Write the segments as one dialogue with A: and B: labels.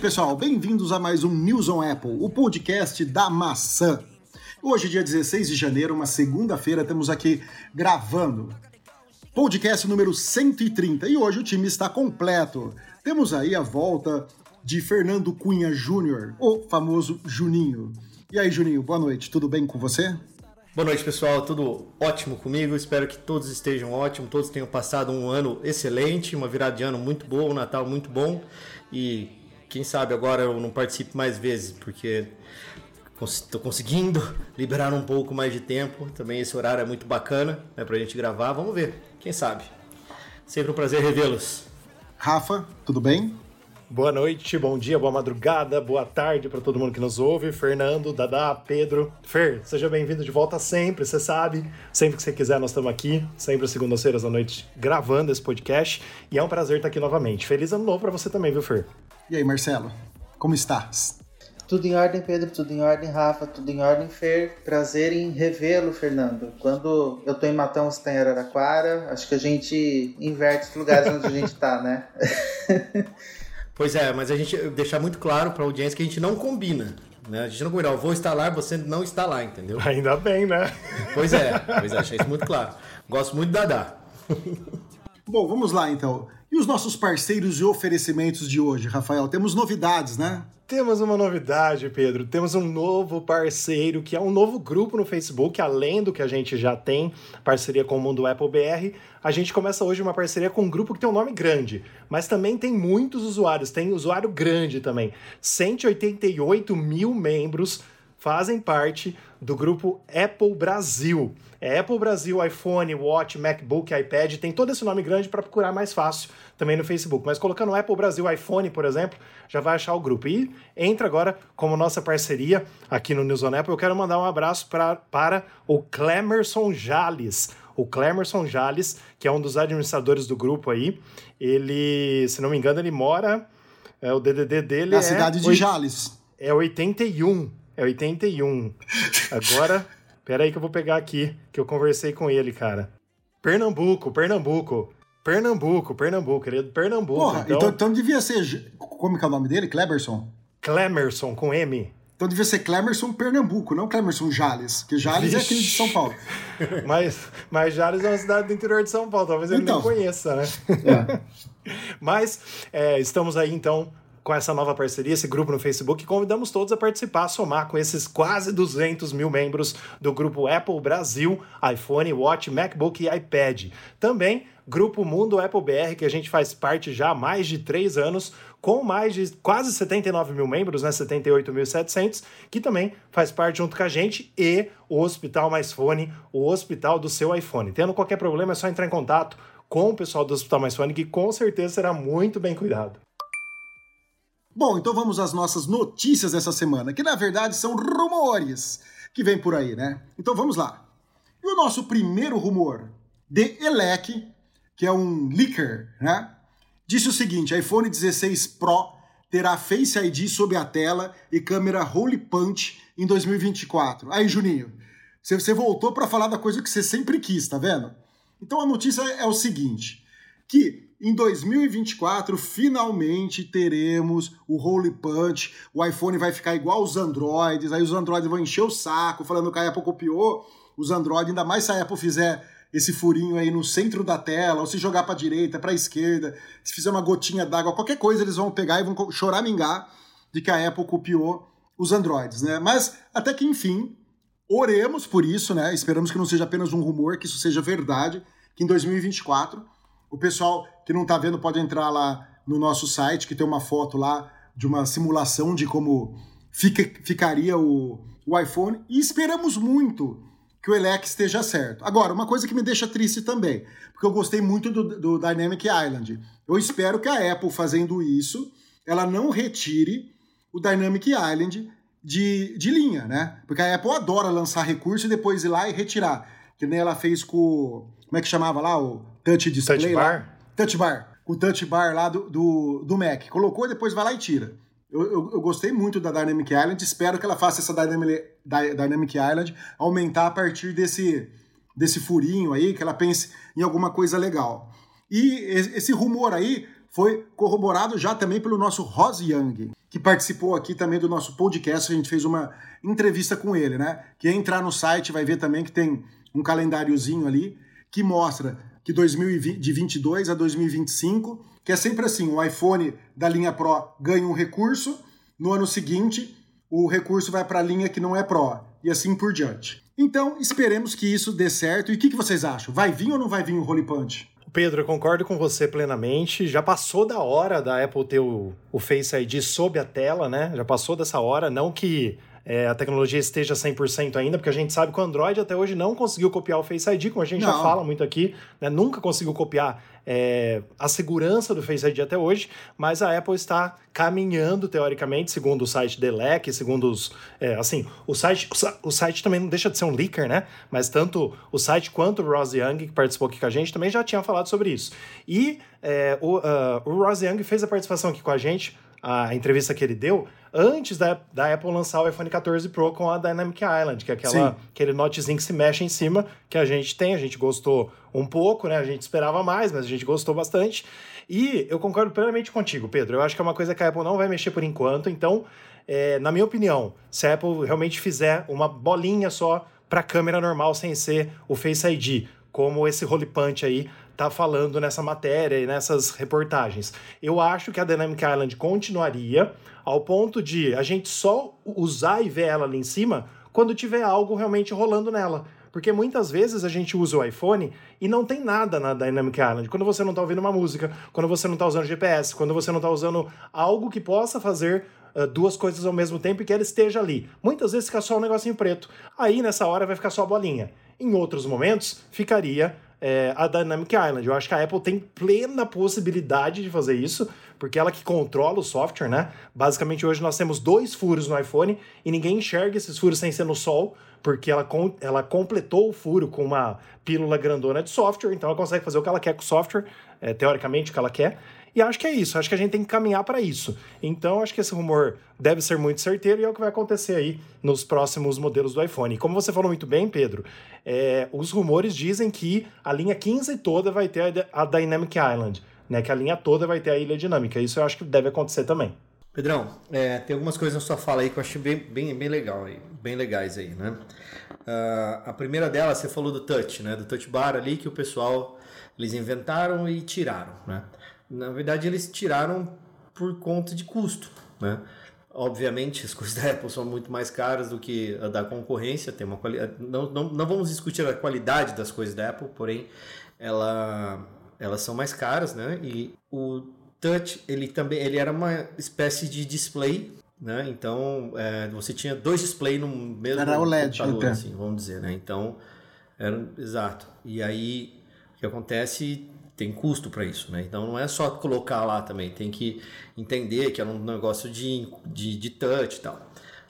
A: pessoal, bem-vindos a mais um News on Apple, o podcast da maçã. Hoje, dia 16 de janeiro, uma segunda-feira, temos aqui gravando podcast número 130 e hoje o time está completo. Temos aí a volta de Fernando Cunha Júnior, o famoso Juninho. E aí, Juninho, boa noite, tudo bem com você?
B: Boa noite, pessoal. Tudo ótimo comigo. Espero que todos estejam ótimos, todos tenham passado um ano excelente, uma virada de ano muito boa, um Natal muito bom. E quem sabe agora eu não participe mais vezes, porque estou conseguindo liberar um pouco mais de tempo. Também esse horário é muito bacana né, para a gente gravar. Vamos ver, quem sabe. Sempre um prazer revê-los.
A: Rafa, tudo bem?
C: Boa noite, bom dia, boa madrugada, boa tarde para todo mundo que nos ouve. Fernando, Dadá, Pedro. Fer, seja bem-vindo de volta sempre, você sabe. Sempre que você quiser, nós estamos aqui, sempre às segundas-feiras à noite, gravando esse podcast. E é um prazer estar aqui novamente. Feliz ano novo para você também, viu, Fer?
A: E aí, Marcelo, como estás?
D: Tudo em ordem, Pedro, tudo em ordem, Rafa, tudo em ordem, Fer. Prazer em revê-lo, Fernando. Quando eu tô em Matão, você tá em Araraquara, acho que a gente inverte os lugares onde a gente tá, né?
B: Pois é, mas a gente deixar muito claro para a audiência que a gente não combina. Né? A gente não combina, eu vou estar lá, você não está lá, entendeu?
C: Ainda bem, né?
B: Pois é, pois é, achei isso muito claro. Gosto muito da Dada.
A: Bom, vamos lá então. E os nossos parceiros e oferecimentos de hoje, Rafael? Temos novidades, né?
C: Temos uma novidade, Pedro. Temos um novo parceiro, que é um novo grupo no Facebook, além do que a gente já tem, parceria com o Mundo Apple BR. A gente começa hoje uma parceria com um grupo que tem um nome grande, mas também tem muitos usuários, tem usuário grande também. 188 mil membros fazem parte do grupo Apple Brasil. É Apple Brasil, iPhone, Watch, MacBook, iPad, tem todo esse nome grande para procurar mais fácil também no Facebook. Mas colocando Apple Brasil, iPhone, por exemplo, já vai achar o grupo. E entra agora como nossa parceria aqui no News on Apple. Eu quero mandar um abraço pra, para o Clemerson Jales. O Clemerson Jales, que é um dos administradores do grupo aí, ele, se não me engano, ele mora. É, o DDD dele
A: Na
C: é.
A: cidade de
C: oit-
A: Jales.
C: É 81. É 81. Agora, pera aí que eu vou pegar aqui, que eu conversei com ele, cara. Pernambuco, Pernambuco. Pernambuco, Pernambuco, ele é Pernambuco.
A: Porra,
C: então,
A: então, então devia ser. Como que é o nome dele? Cleberson?
C: Clemerson com M.
A: Então devia ser Clemerson Pernambuco, não Clemerson Jales. Porque Jales é aquele de São Paulo.
C: Mas, mas Jales é uma cidade do interior de São Paulo, talvez ele
A: Então.
C: não conheça, né? Mas é, estamos aí então com essa nova parceria, esse grupo no Facebook, convidamos todos a participar, a somar com esses quase 200 mil membros do grupo Apple Brasil, iPhone, Watch, MacBook e iPad. Também grupo Mundo Apple BR, que a gente faz parte já há mais de três anos, com mais de quase 79 mil membros, né, 78.700, que também faz parte junto com a gente, e o Hospital Mais Fone, o hospital do seu iPhone. Tendo qualquer problema, é só entrar em contato com o pessoal do Hospital Mais Fone, que com certeza será muito bem cuidado.
A: Bom, então vamos às nossas notícias dessa semana, que na verdade são rumores que vem por aí, né? Então vamos lá. E o nosso primeiro rumor, de Elec, que é um leaker, né? Disse o seguinte: iPhone 16 Pro terá Face ID sob a tela e câmera Holy Punch em 2024. Aí, Juninho, você voltou para falar da coisa que você sempre quis, tá vendo? Então a notícia é o seguinte: que em 2024 finalmente teremos o Holy Punch, o iPhone vai ficar igual os Androids, aí os Androids vão encher o saco falando que a Apple copiou os Android, ainda mais se a Apple fizer esse furinho aí no centro da tela, ou se jogar para direita, para esquerda, se fizer uma gotinha d'água, qualquer coisa eles vão pegar e vão choramingar de que a Apple copiou os Androids, né? Mas até que enfim, oremos por isso, né? Esperamos que não seja apenas um rumor, que isso seja verdade, que em 2024 o pessoal que não tá vendo pode entrar lá no nosso site, que tem uma foto lá de uma simulação de como fica, ficaria o, o iPhone, e esperamos muito que o Elec esteja certo. Agora, uma coisa que me deixa triste também, porque eu gostei muito do, do Dynamic Island. Eu espero que a Apple fazendo isso, ela não retire o Dynamic Island de, de linha, né? Porque a Apple adora lançar recurso e depois ir lá e retirar. Que nem ela fez com. Como é que chamava lá? O Touch Display.
C: Touch
A: lá. Touch Bar. O Touch Bar lá do, do, do Mac. Colocou e depois vai lá e tira. Eu, eu, eu, gostei muito da Dynamic Island, espero que ela faça essa Dynamic, Dynamic Island aumentar a partir desse, desse furinho aí, que ela pense em alguma coisa legal. E esse rumor aí foi corroborado já também pelo nosso Ross Young, que participou aqui também do nosso podcast, a gente fez uma entrevista com ele, né? Quem entrar no site vai ver também que tem um calendáriozinho ali que mostra que 2020, de 22 a 2025, que é sempre assim, o iPhone da linha Pro ganha um recurso, no ano seguinte o recurso vai para a linha que não é Pro, e assim por diante. Então, esperemos que isso dê certo. E o que, que vocês acham? Vai vir ou não vai vir o Holy Punch?
C: Pedro, eu concordo com você plenamente. Já passou da hora da Apple ter o, o Face ID sob a tela, né? Já passou dessa hora. Não que é, a tecnologia esteja 100% ainda, porque a gente sabe que o Android até hoje não conseguiu copiar o Face ID, como a gente não. já fala muito aqui, né? nunca conseguiu copiar é, a segurança do Face ID até hoje, mas a Apple está caminhando, teoricamente, segundo o site Delec, segundo os. É, assim, o site, o site também não deixa de ser um leaker, né? Mas tanto o site quanto o Ross Young, que participou aqui com a gente, também já tinha falado sobre isso. E é, o, uh, o Ross Young fez a participação aqui com a gente a entrevista que ele deu antes da, da Apple lançar o iPhone 14 Pro com a Dynamic Island, que é aquela, aquele notezinho que se mexe em cima, que a gente tem, a gente gostou um pouco, né? A gente esperava mais, mas a gente gostou bastante. E eu concordo plenamente contigo, Pedro. Eu acho que é uma coisa que a Apple não vai mexer por enquanto, então, é, na minha opinião, se a Apple realmente fizer uma bolinha só para câmera normal sem ser o Face ID, como esse Punch aí tá falando nessa matéria e nessas reportagens. Eu acho que a Dynamic Island continuaria ao ponto de a gente só usar e ver ela ali em cima quando tiver algo realmente rolando nela. Porque muitas vezes a gente usa o iPhone e não tem nada na Dynamic Island. Quando você não está ouvindo uma música, quando você não está usando GPS, quando você não está usando algo que possa fazer uh, duas coisas ao mesmo tempo e que ela esteja ali. Muitas vezes fica só um negocinho preto. Aí nessa hora vai ficar só a bolinha. Em outros momentos, ficaria é, a Dynamic Island. Eu acho que a Apple tem plena possibilidade de fazer isso, porque ela que controla o software, né? Basicamente, hoje nós temos dois furos no iPhone e ninguém enxerga esses furos sem ser no sol, porque ela, ela completou o furo com uma pílula grandona de software, então ela consegue fazer o que ela quer com o software, é, teoricamente o que ela quer. E acho que é isso, acho que a gente tem que caminhar para isso. Então, acho que esse rumor deve ser muito certeiro e é o que vai acontecer aí nos próximos modelos do iPhone. E como você falou muito bem, Pedro, é, os rumores dizem que a linha 15 toda vai ter a Dynamic Island, né? Que a linha toda vai ter a ilha dinâmica. Isso eu acho que deve acontecer também.
B: Pedrão, é, tem algumas coisas na sua fala aí que eu achei bem, bem, bem legal, aí, bem legais aí, né? Uh, a primeira delas, você falou do touch, né? Do touch bar ali que o pessoal eles inventaram e tiraram, né? Na verdade, eles tiraram por conta de custo, né? Obviamente, as coisas da Apple são muito mais caras do que a da concorrência. Tem uma qualidade. Não, não, não vamos discutir a qualidade das coisas da Apple, porém, ela, elas são mais caras, né? E o Touch, ele também, ele era uma espécie de display, né? Então, é, você tinha dois displays no mesmo
A: era o LED,
B: computador, assim, vamos dizer, né? Então, era exato. E aí, o que acontece? Tem custo para isso, né? Então não é só colocar lá também, tem que entender que é um negócio de, de, de touch e tal,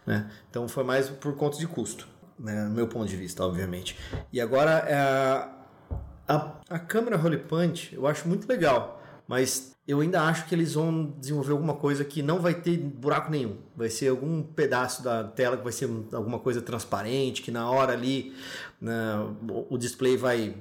B: né? Então foi mais por conta de custo, né? No meu ponto de vista, obviamente. E agora é, a, a câmera Holy Punch eu acho muito legal, mas eu ainda acho que eles vão desenvolver alguma coisa que não vai ter buraco nenhum. Vai ser algum pedaço da tela que vai ser alguma coisa transparente, que na hora ali né, o display vai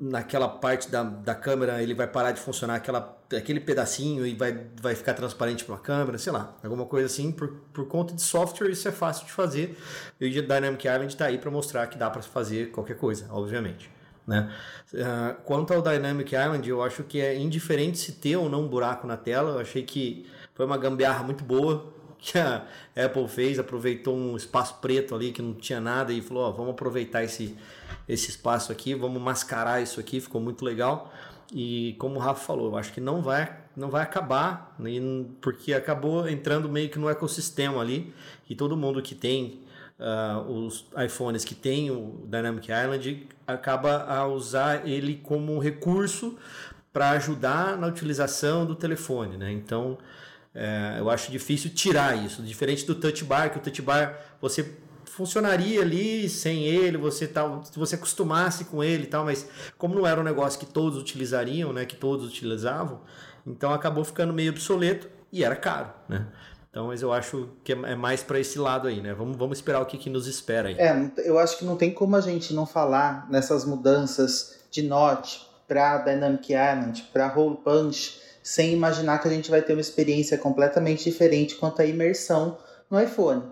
B: naquela parte da, da câmera ele vai parar de funcionar aquela, aquele pedacinho e vai, vai ficar transparente para a câmera, sei lá, alguma coisa assim, por, por conta de software isso é fácil de fazer e o Dynamic Island está aí para mostrar que dá para fazer qualquer coisa, obviamente. Né? Uh, quanto ao Dynamic Island, eu acho que é indiferente se ter ou não um buraco na tela, eu achei que foi uma gambiarra muito boa que a Apple fez, aproveitou um espaço preto ali que não tinha nada e falou, ó, vamos aproveitar esse esse espaço aqui, vamos mascarar isso aqui, ficou muito legal. E como o Rafa falou, eu acho que não vai, não vai acabar, porque acabou entrando meio que no ecossistema ali, e todo mundo que tem uh, os iPhones que tem o Dynamic Island acaba a usar ele como recurso para ajudar na utilização do telefone, né? Então, é, eu acho difícil tirar isso, diferente do Touch Bar, que o Touch Bar você funcionaria ali sem ele, você tal, se você acostumasse com ele e tal, mas como não era um negócio que todos utilizariam, né, que todos utilizavam, então acabou ficando meio obsoleto e era caro, né? Então, mas eu acho que é mais para esse lado aí, né? Vamos, vamos esperar o que, que nos espera aí.
D: É, eu acho que não tem como a gente não falar nessas mudanças de Note para Dynamic Island, para Roll Punch, sem imaginar que a gente vai ter uma experiência completamente diferente quanto à imersão no iPhone.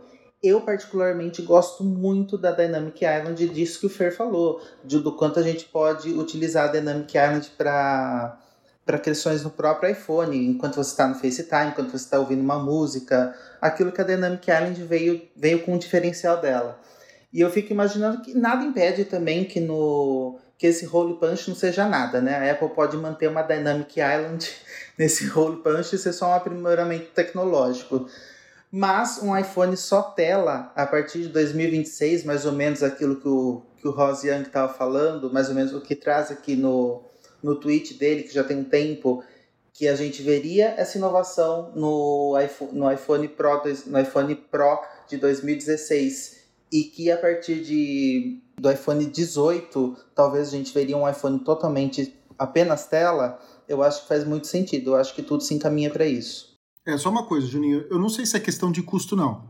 D: Eu, particularmente, gosto muito da Dynamic Island, disso que o Fer falou, de, do quanto a gente pode utilizar a Dynamic Island para para questões no próprio iPhone, enquanto você está no FaceTime, enquanto você está ouvindo uma música, aquilo que a Dynamic Island veio, veio com o diferencial dela. E eu fico imaginando que nada impede também que no que esse Hole Punch não seja nada, né? A Apple pode manter uma Dynamic Island nesse Hole Punch e ser só um aprimoramento tecnológico. Mas um iPhone só tela, a partir de 2026, mais ou menos aquilo que o, que o Rose Young estava falando, mais ou menos o que traz aqui no, no tweet dele, que já tem um tempo, que a gente veria essa inovação no iPhone, no iPhone, Pro, no iPhone Pro de 2016 e que a partir de, do iPhone 18 talvez a gente veria um iPhone totalmente apenas tela, eu acho que faz muito sentido. Eu acho que tudo se encaminha para isso.
A: É só uma coisa, Juninho. Eu não sei se é questão de custo, não.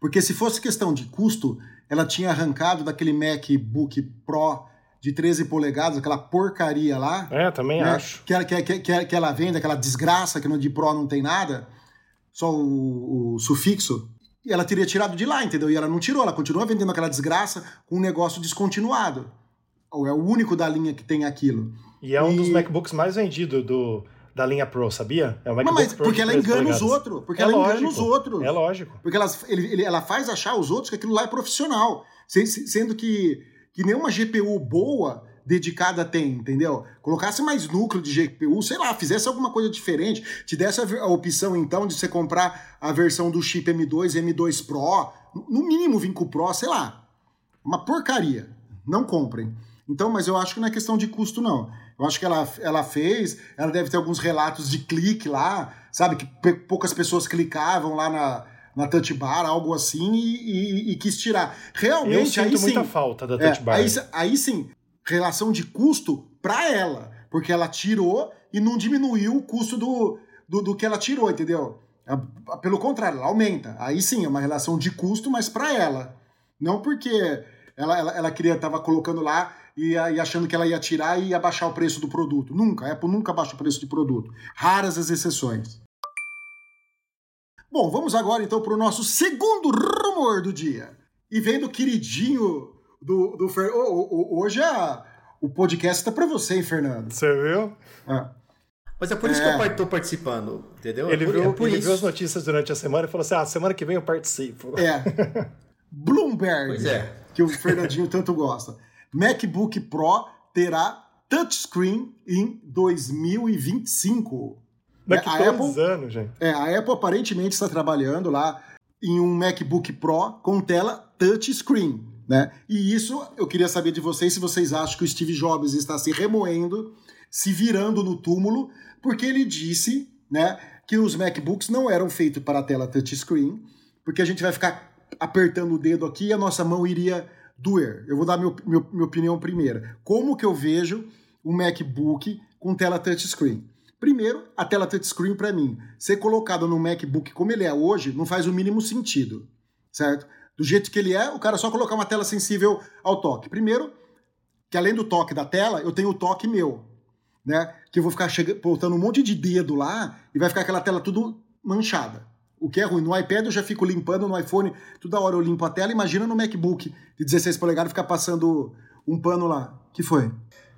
A: Porque se fosse questão de custo, ela tinha arrancado daquele MacBook Pro de 13 polegadas, aquela porcaria lá.
C: É, também né? acho.
A: Que ela, que, que, que ela vende, aquela desgraça que no de Pro não tem nada, só o, o sufixo. E ela teria tirado de lá, entendeu? E ela não tirou, ela continua vendendo aquela desgraça com um negócio descontinuado. Ou é o único da linha que tem aquilo.
C: E é um e... dos MacBooks mais vendidos do, da linha Pro, sabia?
A: É o MacBook não, mas Pro porque ela engana polegadas. os outros. Porque é ela lógico, engana os outros.
C: É lógico.
A: Porque ela, ele, ele, ela faz achar os outros que aquilo lá é profissional. Sendo que que nenhuma GPU boa dedicada tem, entendeu? Colocasse mais núcleo de GPU, sei lá, fizesse alguma coisa diferente, te desse a, opção então de você comprar a versão do chip M2, M2 Pro, no mínimo vir com o Pro, sei lá. Uma porcaria. Não comprem. Então, mas eu acho que não é questão de custo, não. Eu acho que ela, ela fez, ela deve ter alguns relatos de clique lá, sabe? Que poucas pessoas clicavam lá na, na touch bar, algo assim, e, e, e quis tirar. Realmente, Eu
C: sinto
A: aí
C: muita
A: sim,
C: falta da touch
A: é,
C: bar.
A: Aí, aí sim, relação de custo para ela, porque ela tirou e não diminuiu o custo do, do, do que ela tirou, entendeu? Pelo contrário, ela aumenta. Aí sim, é uma relação de custo, mas para ela. Não porque ela, ela, ela queria, tava colocando lá e, e, achando que ela ia tirar e ia baixar o preço do produto. Nunca, a Apple nunca baixa o preço de produto. Raras as exceções. Bom, vamos agora então para o nosso segundo rumor do dia. E vendo o queridinho do, do Fer... Oh, oh, hoje a, o podcast está para você, hein, Fernando?
C: Você viu?
B: Ah. Mas é por isso é. que eu estou participando, entendeu?
C: Ele,
B: é por,
C: viu,
B: é por
C: ele viu as notícias durante a semana e falou assim: ah, semana que vem eu participo.
A: É. Bloomberg, é. que o Fernandinho tanto gosta. MacBook Pro terá touchscreen em 2025.
C: Daqui a dois Apple, anos, gente.
A: É, a Apple aparentemente está trabalhando lá em um MacBook Pro com tela touchscreen, né? E isso eu queria saber de vocês se vocês acham que o Steve Jobs está se remoendo, se virando no túmulo, porque ele disse, né, que os MacBooks não eram feitos para a tela touchscreen, porque a gente vai ficar apertando o dedo aqui e a nossa mão iria doer. Eu vou dar meu, meu, minha opinião primeiro. Como que eu vejo um MacBook com tela touchscreen? Primeiro, a tela touchscreen para mim, ser colocado no MacBook como ele é hoje, não faz o mínimo sentido, certo? Do jeito que ele é, o cara só colocar uma tela sensível ao toque. Primeiro, que além do toque da tela, eu tenho o toque meu, né? Que eu vou ficar chegando, botando um monte de dedo lá e vai ficar aquela tela tudo manchada. O que é ruim. No iPad eu já fico limpando, no iPhone toda hora eu limpo a tela. Imagina no MacBook de 16 polegadas ficar passando um pano lá. que foi?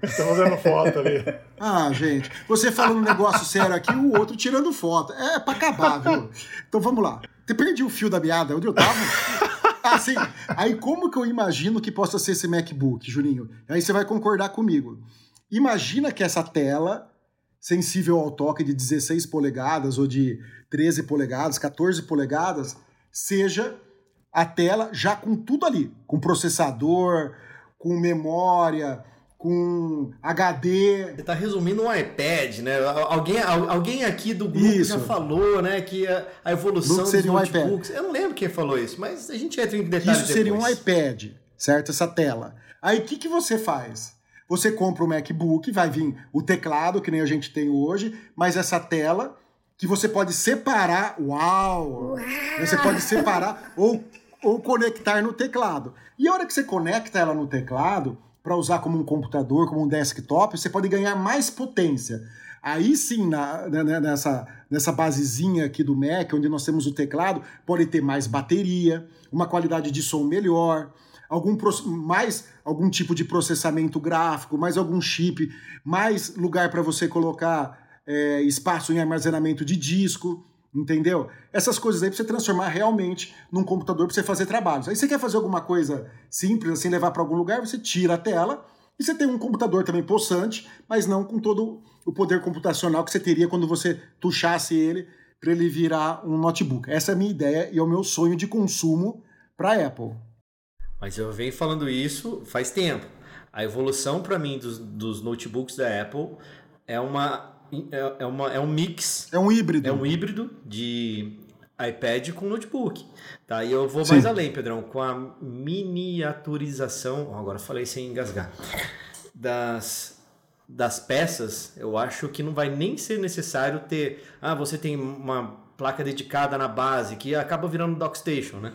C: Estão fazendo foto ali.
A: Ah, gente, você falando um negócio sério aqui, o outro tirando foto. É pra acabar, viu? Então vamos lá. Você perdi o fio da meada, onde eu tava? Assim, aí como que eu imagino que possa ser esse MacBook, Juninho? Aí você vai concordar comigo. Imagina que essa tela sensível ao toque de 16 polegadas ou de 13 polegadas, 14 polegadas, seja a tela já com tudo ali, com processador, com memória, com HD.
B: Você tá resumindo um iPad, né? Alguém, alguém aqui do grupo isso. já falou, né, que a, a evolução dos seria notebooks... Um Eu não lembro quem falou isso, mas a gente entra em detalhes
A: Isso seria depois. um iPad, certo? Essa tela. Aí o que, que você faz? Você compra o MacBook, vai vir o teclado, que nem a gente tem hoje, mas essa tela que você pode separar. Uau! Você pode separar ou, ou conectar no teclado. E a hora que você conecta ela no teclado, para usar como um computador, como um desktop, você pode ganhar mais potência. Aí sim, na, né, né, nessa, nessa basezinha aqui do Mac, onde nós temos o teclado, pode ter mais bateria, uma qualidade de som melhor, algum mais algum tipo de processamento gráfico, mais algum chip, mais lugar para você colocar é, espaço em armazenamento de disco, entendeu? Essas coisas aí para você transformar realmente num computador para você fazer trabalhos. Aí você quer fazer alguma coisa simples, assim, levar para algum lugar, você tira a tela e você tem um computador também possante, mas não com todo o poder computacional que você teria quando você tuchasse ele para ele virar um notebook. Essa é a minha ideia e é o meu sonho de consumo para Apple.
B: Mas eu venho falando isso faz tempo. A evolução para mim dos, dos notebooks da Apple é uma é, é, uma, é um mix.
A: É um híbrido.
B: É um híbrido de iPad com notebook. Tá? E eu vou Sim. mais além, Pedrão, com a miniaturização. Agora falei sem engasgar. Das, das peças, eu acho que não vai nem ser necessário ter. Ah, você tem uma placa dedicada na base, que acaba virando Dockstation, né?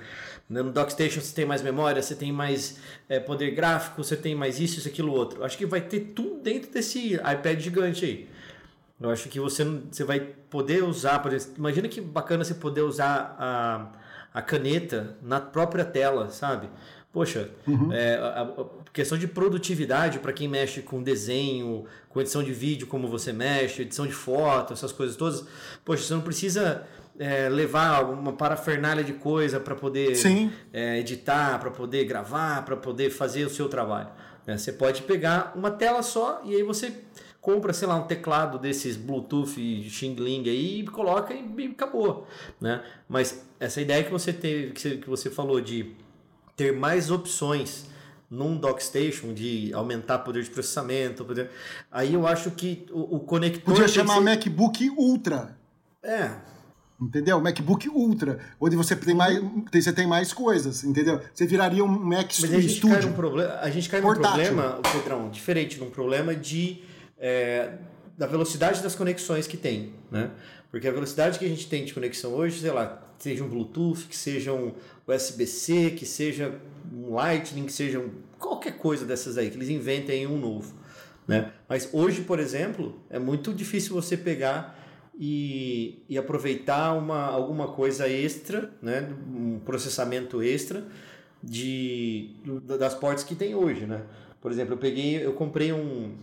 B: No Dockstation você tem mais memória, você tem mais é, poder gráfico, você tem mais isso, isso, aquilo, outro. Acho que vai ter tudo dentro desse iPad gigante aí. Eu acho que você, você vai poder usar, por exemplo, imagina que bacana você poder usar a, a caneta na própria tela, sabe? Poxa, uhum. é, a, a, questão de produtividade para quem mexe com desenho, com edição de vídeo, como você mexe, edição de foto, essas coisas todas. Poxa, você não precisa é, levar uma parafernália de coisa para poder é, editar, para poder gravar, para poder fazer o seu trabalho. Né? Você pode pegar uma tela só e aí você compra, sei lá, um teclado desses Bluetooth Xing Ling aí e coloca e, e acabou, né? Mas essa ideia que você teve, que você, que você falou de ter mais opções num dockstation de aumentar poder de processamento, poder... aí eu acho que o, o conector
A: podia chamar ser... MacBook Ultra.
B: É,
A: Entendeu? MacBook Ultra, onde você tem mais, você tem mais coisas, entendeu? Você viraria um Mac
B: Mas a gente Studio. Cai num problema, a gente cai num problema, Pedrão, diferente, num problema de é, da velocidade das conexões que tem, né? Porque a velocidade que a gente tem de conexão hoje, sei lá, seja um Bluetooth, que seja um USB-C, que seja um Lightning, que seja um, qualquer coisa dessas aí, que eles inventem um novo, né? Mas hoje, por exemplo, é muito difícil você pegar e, e aproveitar uma, alguma coisa extra, né? Um processamento extra de, das portas que tem hoje, né? Por exemplo, eu peguei, eu comprei um,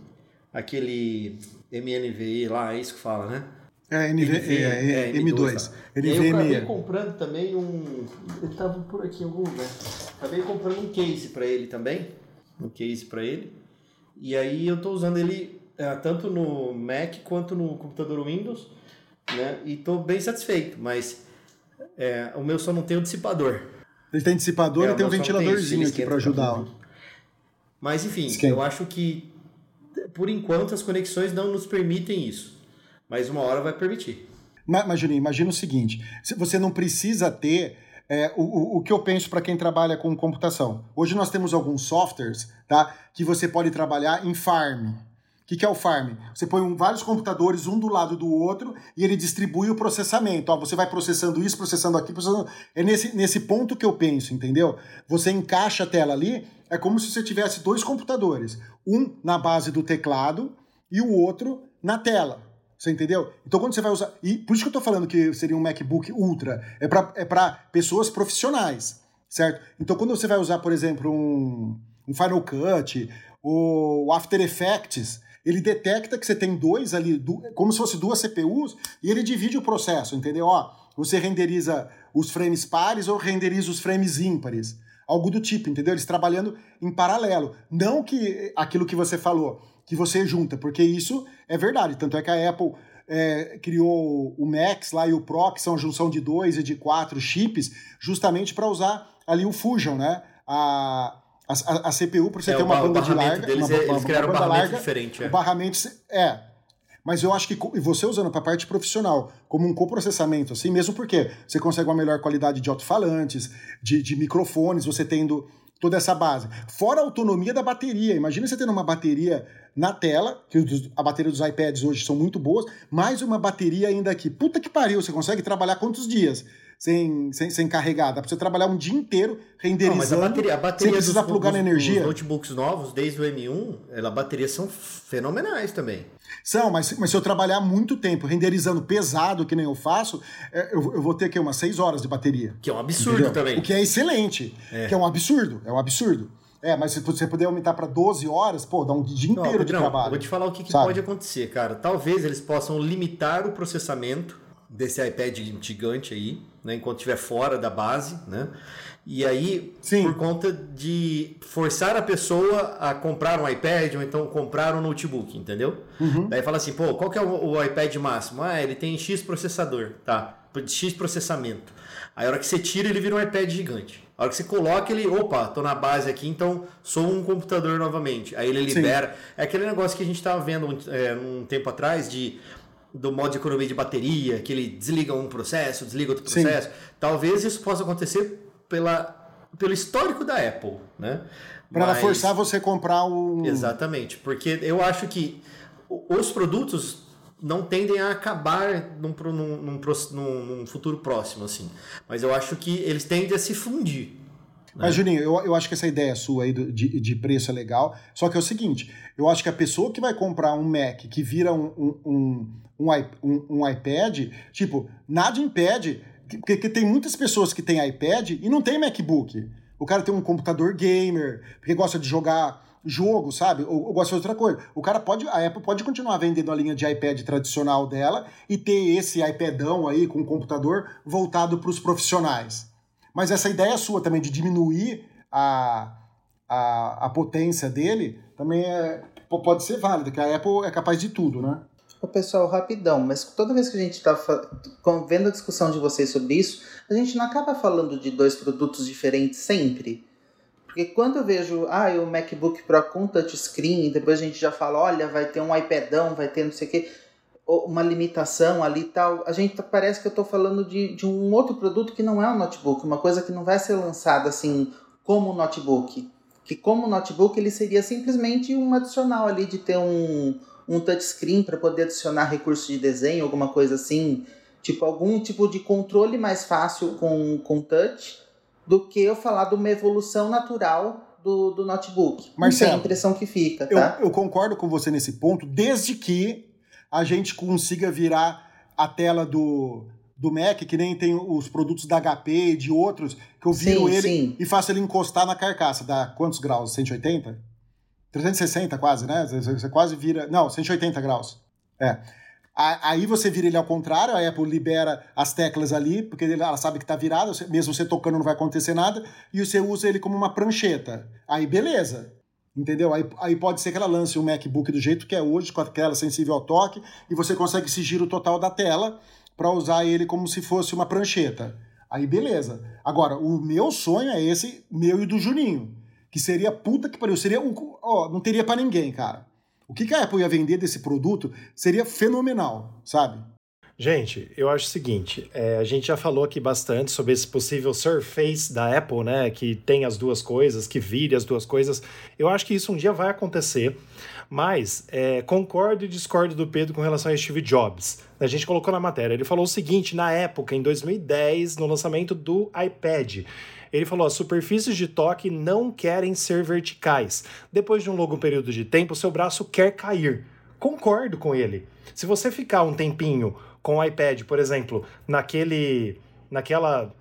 B: aquele MNVI lá, é isso que fala, né?
A: É, NV, é, é, M2. M2
B: tá. NVMe. Eu acabei comprando também um. Ele tava por aqui em algum lugar. Acabei comprando um case para ele também. Um case para ele. E aí eu tô usando ele é, tanto no Mac quanto no computador Windows. Né? E tô bem satisfeito, mas é, o meu só não tem o dissipador.
A: Ele tem dissipador é, e tem um ventiladorzinho aqui para ajudar.
B: Mas enfim, esquenta. eu acho que por enquanto as conexões não nos permitem isso. Mas uma hora vai permitir.
A: Mas, imagina o seguinte: você não precisa ter é, o, o que eu penso para quem trabalha com computação. Hoje nós temos alguns softwares tá, que você pode trabalhar em farm. O que, que é o farm? Você põe um, vários computadores um do lado do outro e ele distribui o processamento. Ó, você vai processando isso, processando aqui, processando... É nesse, nesse ponto que eu penso, entendeu? Você encaixa a tela ali é como se você tivesse dois computadores, um na base do teclado e o outro na tela. Você entendeu? Então quando você vai usar. E por isso que eu tô falando que seria um MacBook Ultra. É para é pessoas profissionais, certo? Então quando você vai usar, por exemplo, um, um Final Cut ou After Effects, ele detecta que você tem dois ali, como se fosse duas CPUs, e ele divide o processo, entendeu? Ó, você renderiza os frames pares ou renderiza os frames ímpares algo do tipo, entendeu? Eles trabalhando em paralelo. Não que aquilo que você falou, que você junta, porque isso é verdade. Tanto é que a Apple é, criou o Max lá e o Pro, que são a junção de dois e de quatro chips, justamente para usar ali o Fusion, né? A, a, a CPU, para você é, ter uma banda de larga.
B: Deles,
A: uma,
B: eles criaram uma um barramento larga, diferente. É.
A: O barramento, é, mas eu acho que você usando para a parte profissional, como um coprocessamento, assim, mesmo porque você consegue uma melhor qualidade de alto-falantes, de, de microfones, você tendo toda essa base. Fora a autonomia da bateria. Imagina você tendo uma bateria na tela, que a bateria dos iPads hoje são muito boas, mais uma bateria ainda aqui. Puta que pariu, você consegue trabalhar quantos dias? Sem, sem, sem carregar. Dá pra você trabalhar um dia inteiro renderizando. Não, mas a bateria, a bateria sem precisar dos, plugar dos, na energia. Os
B: notebooks novos, desde o M1, ela, baterias são fenomenais também.
A: São, mas, mas se eu trabalhar muito tempo renderizando pesado, que nem eu faço, é, eu, eu vou ter aqui umas 6 horas de bateria.
B: Que é um absurdo entendeu? também.
A: O que é excelente. É. Que é um absurdo. É um absurdo. É, mas se você puder aumentar para 12 horas, pô, dá um dia inteiro Não, de trabalho. Eu
B: vou te falar o que, que pode acontecer, cara. Talvez eles possam limitar o processamento desse iPad gigante aí, né, enquanto estiver fora da base, né? E aí, Sim. por conta de forçar a pessoa a comprar um iPad ou então comprar um notebook, entendeu? Uhum. Daí fala assim, pô, qual que é o, o, iPad máximo? Ah, ele tem X processador, tá? X processamento. Aí a hora que você tira, ele vira um iPad gigante. A hora que você coloca, ele, opa, tô na base aqui, então sou um computador novamente. Aí ele libera. Sim. É aquele negócio que a gente estava vendo é, um tempo atrás de do modo de economia de bateria, que ele desliga um processo, desliga outro processo. Sim. Talvez isso possa acontecer pela, pelo histórico da Apple, né?
A: Para Mas... forçar você a comprar o.
B: Exatamente, porque eu acho que os produtos não tendem a acabar num, num, num, num, futuro próximo, assim. Mas eu acho que eles tendem a se fundir.
A: Mas, Juninho, eu, eu acho que essa ideia sua aí de, de preço é legal. Só que é o seguinte: eu acho que a pessoa que vai comprar um Mac que vira um, um, um, um, um iPad, tipo, nada impede. Porque tem muitas pessoas que têm iPad e não tem MacBook. O cara tem um computador gamer, porque gosta de jogar jogo, sabe? Ou, ou gosta de outra coisa. O cara pode, a Apple pode continuar vendendo a linha de iPad tradicional dela e ter esse iPadão aí com computador voltado para os profissionais. Mas essa ideia sua também de diminuir a, a, a potência dele também é, pode ser válida, que a Apple é capaz de tudo, né?
D: Pessoal, rapidão, mas toda vez que a gente está vendo a discussão de vocês sobre isso, a gente não acaba falando de dois produtos diferentes sempre? Porque quando eu vejo, ah, o MacBook Pro com touchscreen, depois a gente já fala, olha, vai ter um iPadão, vai ter não sei o quê, uma limitação ali e tal, a gente tá, parece que eu estou falando de, de um outro produto que não é um notebook, uma coisa que não vai ser lançada assim como notebook. Que como notebook ele seria simplesmente um adicional ali de ter um, um touchscreen para poder adicionar recursos de desenho, alguma coisa assim, tipo algum tipo de controle mais fácil com, com touch do que eu falar de uma evolução natural do, do notebook. Mas é a impressão que fica,
A: tá? Eu, eu concordo com você nesse ponto, desde que a gente consiga virar a tela do, do Mac, que nem tem os produtos da HP e de outros, que eu viro sim, ele sim. e faço ele encostar na carcaça. Dá quantos graus? 180? 360 quase, né? Você quase vira. Não, 180 graus. É. Aí você vira ele ao contrário, a Apple libera as teclas ali, porque ela sabe que está virado, mesmo você tocando não vai acontecer nada, e você usa ele como uma prancheta. Aí beleza. Entendeu? Aí, aí pode ser que ela lance um MacBook do jeito que é hoje, com aquela sensível ao toque, e você consegue esse giro total da tela para usar ele como se fosse uma prancheta. Aí beleza. Agora, o meu sonho é esse, meu e do Juninho. Que seria puta que pariu. Seria. Ó, não teria para ninguém, cara. O que, que a Apple ia vender desse produto seria fenomenal, sabe?
C: Gente, eu acho o seguinte, é, a gente já falou aqui bastante sobre esse possível Surface da Apple, né, que tem as duas coisas, que vire as duas coisas. Eu acho que isso um dia vai acontecer, mas é, concordo e discordo do Pedro com relação a Steve Jobs. A gente colocou na matéria, ele falou o seguinte, na época, em 2010, no lançamento do iPad, ele falou: as superfícies de toque não querem ser verticais. Depois de um longo período de tempo, seu braço quer cair. Concordo com ele. Se você ficar um tempinho com o iPad, por exemplo, naquele. naquela.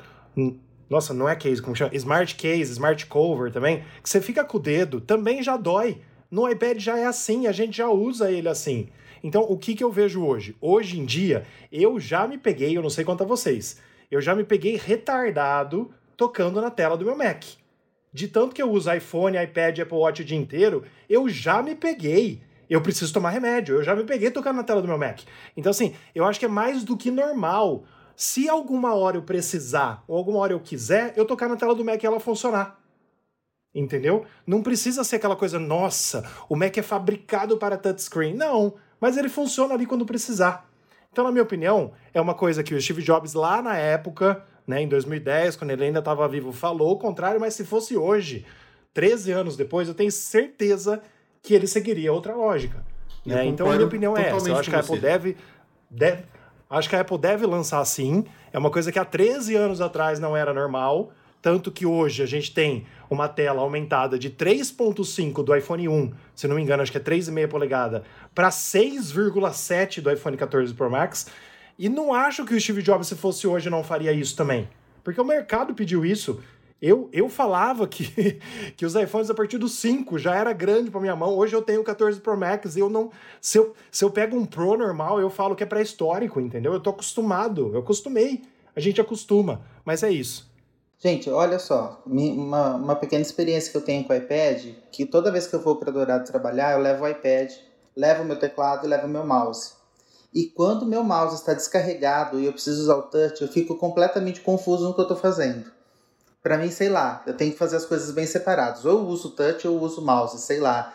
C: Nossa, não é case, como chama? Smart case, smart cover também, que você fica com o dedo, também já dói. No iPad já é assim, a gente já usa ele assim. Então, o que, que eu vejo hoje? Hoje em dia, eu já me peguei, eu não sei quanto a vocês, eu já me peguei retardado tocando na tela do meu Mac. De tanto que eu uso iPhone, iPad, Apple Watch o dia inteiro, eu já me peguei. Eu preciso tomar remédio, eu já me peguei tocando na tela do meu Mac. Então, assim, eu acho que é mais do que normal. Se alguma hora eu precisar, ou alguma hora eu quiser, eu tocar na tela do Mac e ela funcionar. Entendeu? Não precisa ser aquela coisa, nossa, o Mac é fabricado para touchscreen. Não, mas ele funciona ali quando precisar. Então, na minha opinião, é uma coisa que o Steve Jobs, lá na época, né, em 2010, quando ele ainda estava vivo, falou o contrário, mas se fosse hoje, 13 anos depois, eu tenho certeza que ele seguiria outra lógica. Né? Então, a minha opinião é essa. Eu acho que a Apple deve, deve, acho que a Apple deve lançar sim. É uma coisa que há 13 anos atrás não era normal. Tanto que hoje a gente tem uma tela aumentada de 3.5 do iPhone 1, se não me engano, acho que é 3,5 polegada, para 6,7 do iPhone 14 Pro Max. E não acho que o Steve Jobs, se fosse hoje, não faria isso também. Porque o mercado pediu isso. Eu, eu falava que, que os iPhones a partir do 5 já era grande para minha mão. Hoje eu tenho o 14 Pro Max e eu não. Se eu, se eu pego um Pro normal, eu falo que é pré-histórico, entendeu? Eu tô acostumado, eu acostumei. A gente acostuma, mas é isso.
D: Gente, olha só, uma, uma pequena experiência que eu tenho com o iPad, que toda vez que eu vou para Dourado trabalhar, eu levo o iPad, levo o meu teclado e levo o meu mouse. E quando o meu mouse está descarregado e eu preciso usar o touch, eu fico completamente confuso no que eu estou fazendo. Para mim, sei lá, eu tenho que fazer as coisas bem separadas. Ou eu uso o touch ou eu uso o mouse, sei lá.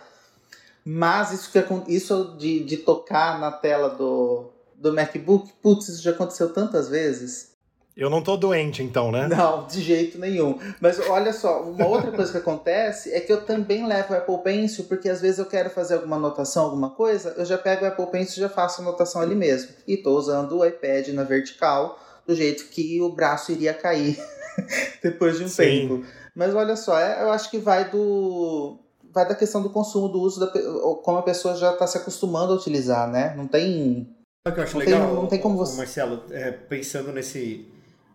D: Mas isso, que, isso de, de tocar na tela do, do MacBook, putz, isso já aconteceu tantas vezes
C: eu não tô doente, então, né?
D: Não, de jeito nenhum. Mas olha só, uma outra coisa que acontece é que eu também levo o Apple Pencil, porque às vezes eu quero fazer alguma anotação, alguma coisa, eu já pego o Apple Pencil e já faço a anotação ali mesmo. E tô usando o iPad na vertical, do jeito que o braço iria cair depois de um Sim. tempo. Mas olha só, é, eu acho que vai do. Vai da questão do consumo, do uso, da, como a pessoa já está se acostumando a utilizar, né? Não tem.
B: O que eu acho
D: não
B: legal,
D: tem, não tem como você.
B: Marcelo, é, pensando nesse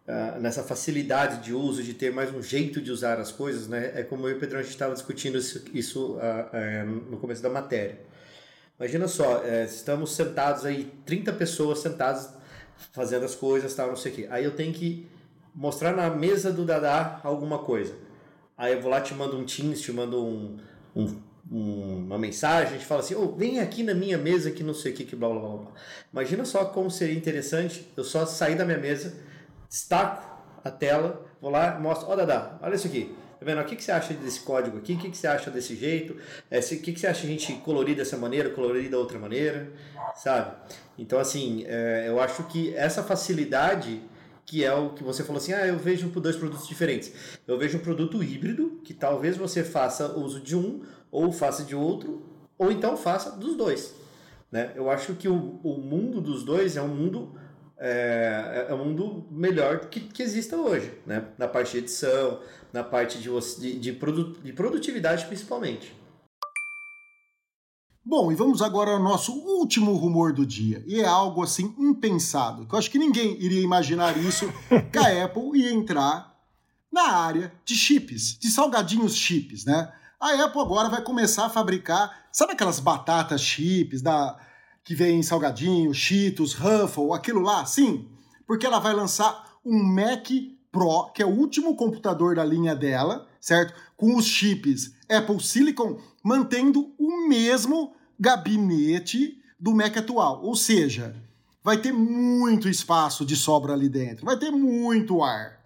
B: uh, nessa facilidade de uso, de ter mais um jeito de usar as coisas, né? É como eu e o Pedrão a gente estava discutindo isso, isso uh, no começo da matéria. Imagina só, é, estamos sentados aí, 30 pessoas sentadas fazendo as coisas, tal, não sei o quê. Aí eu tenho que mostrar na mesa do Dadá alguma coisa. Aí eu vou lá, te mando um Teams, te mando um, um, um, uma mensagem, gente fala assim, oh, vem aqui na minha mesa que não sei o que, que blá, blá, blá. Imagina só como seria interessante eu só sair da minha mesa, destaco a tela, vou lá, mostro, ó, oh, Dada, olha isso aqui. Tá vendo? O que, que você acha desse código aqui? O que, que você acha desse jeito? É, o que, que você acha a gente colorir dessa maneira, colorir da outra maneira? Sabe? Então, assim, é, eu acho que essa facilidade que é o que você falou assim, ah, eu vejo dois produtos diferentes. Eu vejo um produto híbrido, que talvez você faça uso de um, ou faça de outro, ou então faça dos dois. Né? Eu acho que o, o mundo dos dois é um mundo é, é um mundo melhor que, que exista hoje, né? Na parte de edição, na parte de, de, de, produ, de produtividade principalmente.
A: Bom, e vamos agora ao nosso último rumor do dia. E é algo assim impensado, que eu acho que ninguém iria imaginar isso, que a Apple ia entrar na área de chips, de salgadinhos chips, né? A Apple agora vai começar a fabricar, sabe aquelas batatas chips da que vem salgadinho, Cheetos, Ruffle, aquilo lá? Sim, porque ela vai lançar um Mac Pro, que é o último computador da linha dela, certo? Com os chips Apple Silicon, mantendo o mesmo gabinete do Mac atual. Ou seja, vai ter muito espaço de sobra ali dentro, vai ter muito ar.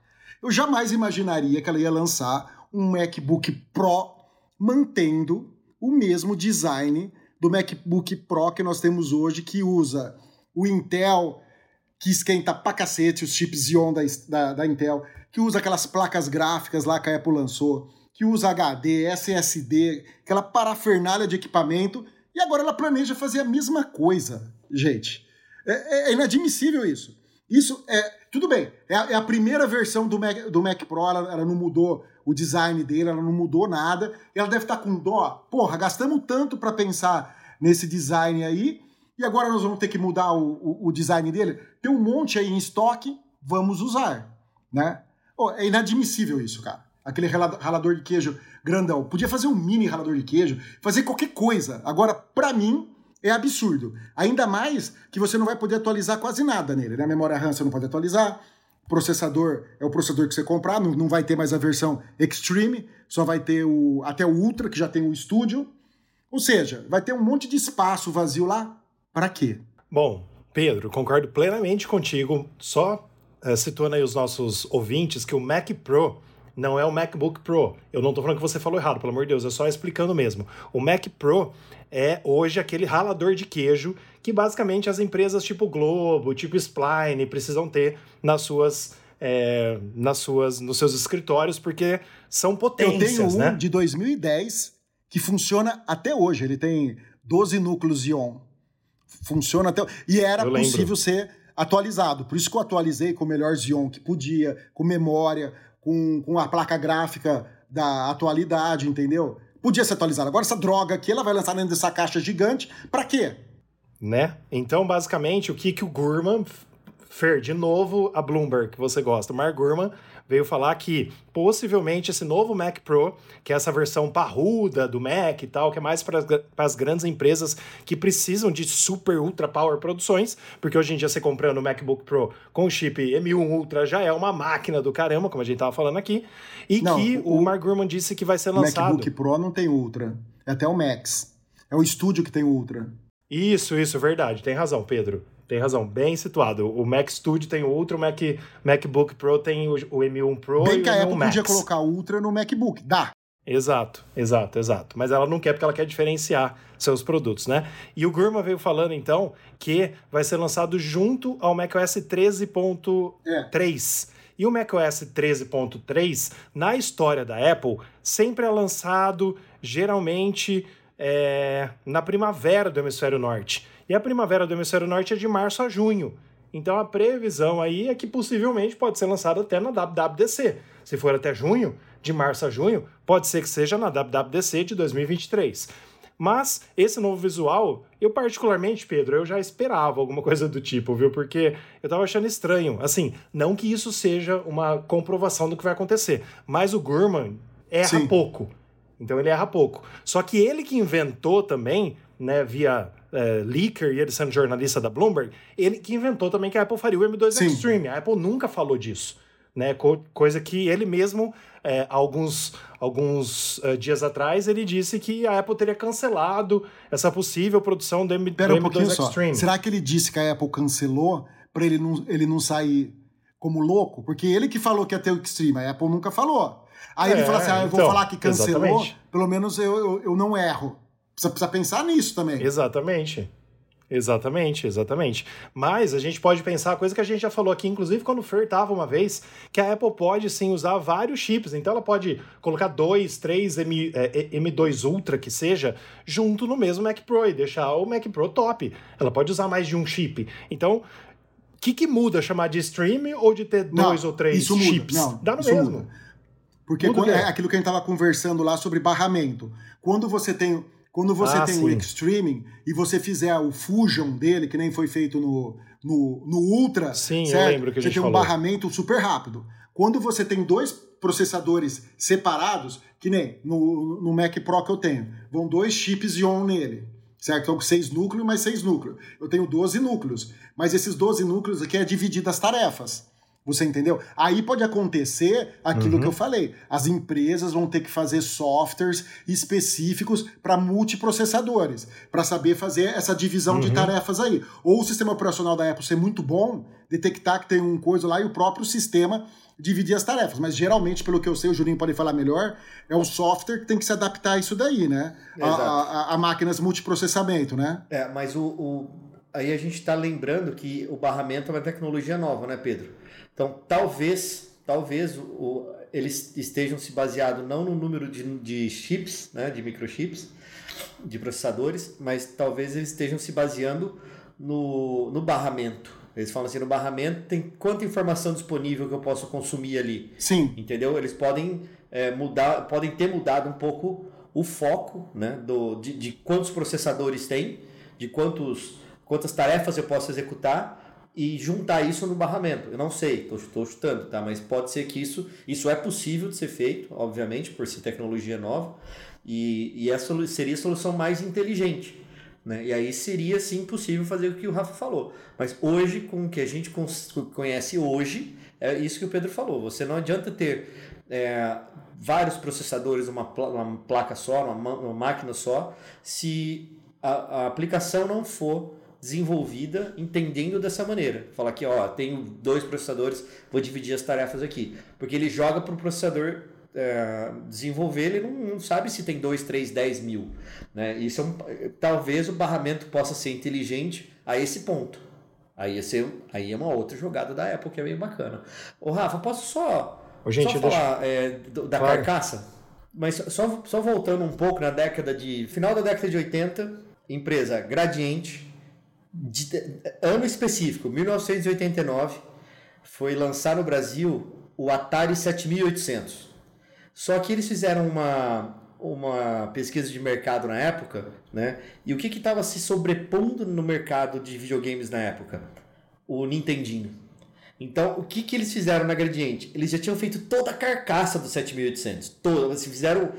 A: Eu jamais imaginaria que ela ia lançar um MacBook Pro mantendo o mesmo design do MacBook Pro que nós temos hoje, que usa o Intel, que esquenta pra cacete os chips Xeon da, da, da Intel, que usa aquelas placas gráficas lá que a Apple lançou, que usa HD, SSD, aquela parafernália de equipamento, e agora ela planeja fazer a mesma coisa, gente. É, é, é inadmissível isso. Isso é. Tudo bem, é a, é a primeira versão do Mac, do Mac Pro, ela, ela, não mudou o design dele, ela não mudou nada. Ela deve estar com dó. Porra, gastamos tanto para pensar nesse design aí, e agora nós vamos ter que mudar o, o, o, design dele. Tem um monte aí em estoque, vamos usar, né? Oh, é inadmissível isso, cara. Aquele ralador de queijo grandão. Podia fazer um mini ralador de queijo, fazer qualquer coisa. Agora, para mim, é absurdo. Ainda mais que você não vai poder atualizar quase nada nele. Né? A memória RAM você não pode atualizar, processador é o processador que você comprar, não, não vai ter mais a versão Extreme, só vai ter o até o Ultra, que já tem o Studio. Ou seja, vai ter um monte de espaço vazio lá. Para quê?
C: Bom, Pedro, concordo plenamente contigo. Só uh, situando aí os nossos ouvintes que o Mac Pro não é o MacBook Pro. Eu não estou falando que você falou errado, pelo amor de Deus, é só explicando mesmo. O Mac Pro é hoje aquele ralador de queijo que basicamente as empresas tipo Globo, tipo Spline precisam ter nas suas é, nas suas, nos seus escritórios, porque são potências,
A: Eu tenho um
C: né?
A: de 2010 que funciona até hoje. Ele tem 12 núcleos Ion. Funciona até E era possível ser atualizado. Por isso que eu atualizei com o melhor Xeon que podia, com memória, com, com a placa gráfica da atualidade, entendeu? Podia ser atualizado. Agora essa droga aqui, ela vai lançar dentro dessa caixa gigante. Pra quê?
C: né? Então, basicamente, o que, que o Gurman, Fer, de novo, a Bloomberg, que você gosta, o Mark Gurman, veio falar que possivelmente esse novo Mac Pro, que é essa versão parruda do Mac e tal, que é mais para as grandes empresas que precisam de super ultra power produções, porque hoje em dia você comprando o MacBook Pro com o chip M1 Ultra já é uma máquina do caramba, como a gente tava falando aqui, e
A: Não,
C: que o,
A: o-
C: Mark Gurman disse que vai ser
A: O
C: lançado.
A: MacBook Pro não tem Ultra. É até o Max. É o estúdio que tem Ultra.
C: Isso, isso, verdade. Tem razão, Pedro. Tem razão, bem situado. O Mac Studio tem o Ultra, o Mac, MacBook Pro tem o, o M1 Pro
A: Bem
C: e
A: que
C: o
A: a
C: M1
A: Apple
C: Max.
A: podia colocar Ultra no MacBook. Dá.
C: Exato, exato, exato. Mas ela não quer porque ela quer diferenciar seus produtos, né? E o Gurman veio falando, então, que vai ser lançado junto ao macOS 13.3. E o macOS 13.3, na história da Apple, sempre é lançado, geralmente, é, na primavera do hemisfério norte. E a primavera do hemisfério norte é de março a junho. Então a previsão aí é que possivelmente pode ser lançado até na WWDC. Se for até junho, de março a junho, pode ser que seja na WWDC de 2023. Mas esse novo visual, eu particularmente, Pedro, eu já esperava alguma coisa do tipo, viu? Porque eu tava achando estranho. Assim, não que isso seja uma comprovação do que vai acontecer, mas o Gurman erra
A: Sim.
C: pouco. Então ele erra pouco. Só que ele que inventou também, né, via é, leaker e ele sendo jornalista da Bloomberg, ele que inventou também que a Apple faria o M2
A: Sim.
C: Extreme. A Apple nunca falou disso. Né, co- coisa que ele mesmo, é, alguns, alguns é, dias atrás, ele disse que a Apple teria cancelado essa possível produção do, M, do
A: Pera um
C: M2
A: pouquinho só.
C: Extreme.
A: Será que ele disse que a Apple cancelou pra ele não, ele não sair como louco? Porque ele que falou que ia ter o Extreme, a Apple nunca falou. Aí ele
C: É,
A: fala assim: ah, eu vou
C: então,
A: falar que cancelou,
C: exatamente.
A: pelo menos eu, eu, eu não erro. Precisa, precisa pensar nisso também.
C: Exatamente. Exatamente, exatamente. Mas a gente pode pensar, coisa que a gente já falou aqui, inclusive quando o Fer tava uma vez, que a Apple pode sim usar vários chips. Então ela pode colocar dois, três M, é, M2 Ultra que seja, junto no mesmo Mac Pro e deixar o Mac Pro top. Ela pode usar mais de um chip. Então, o que, que muda chamar de stream ou de ter
A: Não,
C: dois ou três
A: isso muda.
C: chips?
A: Não,
C: Dá no mesmo.
A: muda. Porque quando-
C: quê?
A: é aquilo que a gente estava conversando lá sobre barramento. Quando você tem, quando você
C: Ah,
A: tem
C: sim.
A: o Extreme e você fizer o Fusion dele, que nem foi feito no, no, no Ultra,
C: Sim, eu
A: certo?
C: lembro que
A: você tem um
C: falou.
A: barramento super rápido. Quando você tem dois processadores separados, que nem no, no Mac Pro que eu tenho, vão dois chips Ion nele. Certo? Então, com seis núcleos mais seis núcleos. Eu tenho 12 núcleos. Mas esses 12 núcleos aqui é dividido as tarefas. Você entendeu? Aí pode acontecer aquilo
C: Uhum.
A: que eu falei. As empresas vão ter que fazer softwares específicos para multiprocessadores, para saber fazer essa divisão de
C: Uhum.
A: tarefas aí. Ou o sistema operacional da Apple ser muito bom, detectar que tem um coisa lá e o próprio sistema dividir as tarefas. Mas geralmente, pelo que eu sei, o Julinho pode falar melhor, é o software que tem que se adaptar a isso daí, né? A, a- a máquinas multiprocessamento, né?
B: É, mas o, o- aí a gente está lembrando que o barramento é uma tecnologia nova, né, Pedro? Então, talvez, talvez o- o- eles estejam se baseado não no número de, de chips, né, de microchips, de processadores, mas talvez eles estejam se baseando no, no barramento. Eles falam assim, no barramento tem quanta informação disponível que eu posso consumir ali.
A: Sim.
B: Entendeu? Eles podem é, mudar, podem ter mudado um pouco o foco né, do, de, de quantos processadores tem, de quantos, quantas tarefas eu posso executar e juntar isso no barramento. Eu não sei, estou chutando, tá? Mas pode ser que isso, isso é possível de ser feito, obviamente, por ser tecnologia nova, e, e essa solu- seria a solução mais inteligente. Né? E aí seria sim possível fazer o que o Rafa falou. Mas hoje, com o que a gente conhece hoje, é isso que o Pedro falou. Você não adianta ter é, vários processadores uma placa só, uma, ma- uma máquina só, se a, a aplicação não for desenvolvida entendendo dessa maneira. Falar que, ó, tenho dois processadores, vou dividir as tarefas aqui. Porque ele joga para o processador é, desenvolver, ele não, não sabe se tem 2, 3, 10 mil. Né? Isso é um, talvez o barramento possa ser inteligente a esse ponto. Aí ia ser, aí é uma outra jogada da Apple que é bem bacana. Ô Rafa, posso só,
C: Ô, gente,
B: só falar é, do- da carcaça? Mas só, só voltando um pouco na década de. Final da década de 80, empresa Gradiente, de- ano específico, 1989, foi lançar no Brasil o Atari 7800. Só que eles fizeram uma, uma pesquisa de mercado na época, né? E o que estava se sobrepondo no mercado de videogames na época? O Nintendinho. Então, o que, que eles fizeram na Gradiente? Eles já tinham feito toda a carcaça do 7800. Toda. Eles fizeram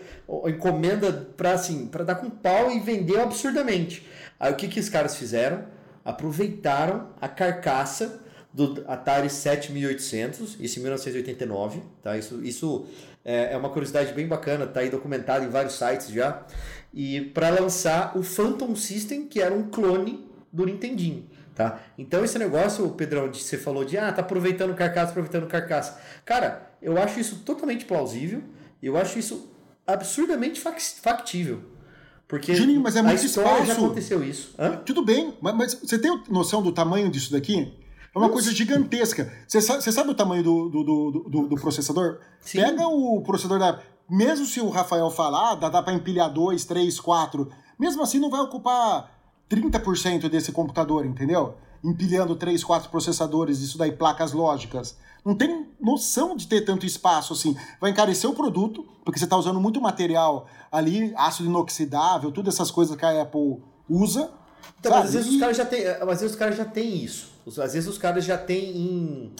B: a encomenda para assim, para dar com pau e vender absurdamente. Aí, o que, que os caras fizeram? Aproveitaram a carcaça do Atari 7800, isso em 1989, tá? Isso, isso é, é uma curiosidade bem bacana, tá aí documentado em vários sites já. E para lançar o Phantom System, que era um clone do Nintendinho, tá? Então esse negócio, Pedrão, de você falou de ah, tá aproveitando carcaça, aproveitando carcaça. Cara, eu acho isso totalmente plausível. Eu acho isso absurdamente fac- factível. Porque
A: Juninho, mas é
B: a
A: muito
B: história já
A: espaço.
B: aconteceu isso. Hã?
A: Tudo bem, mas, mas você tem noção do tamanho disso daqui? É uma coisa gigantesca. Você sabe, você sabe o tamanho do, do, do, do- do processador?
B: Sim.
A: Pega o processador da. Mesmo se o Rafael falar, dá, dá para empilhar dois, três, quatro. Mesmo assim, não vai ocupar 30% desse computador, entendeu? Empilhando três, quatro processadores, isso daí, placas lógicas. Não tem noção de ter tanto espaço assim. Vai encarecer o produto, porque você está usando muito material ali, ácido inoxidável, todas essas coisas que a Apple usa.
B: Então, mas às vezes
A: E-
B: os caras já têm, às vezes os caras já têm isso. Às vezes os caras já têm em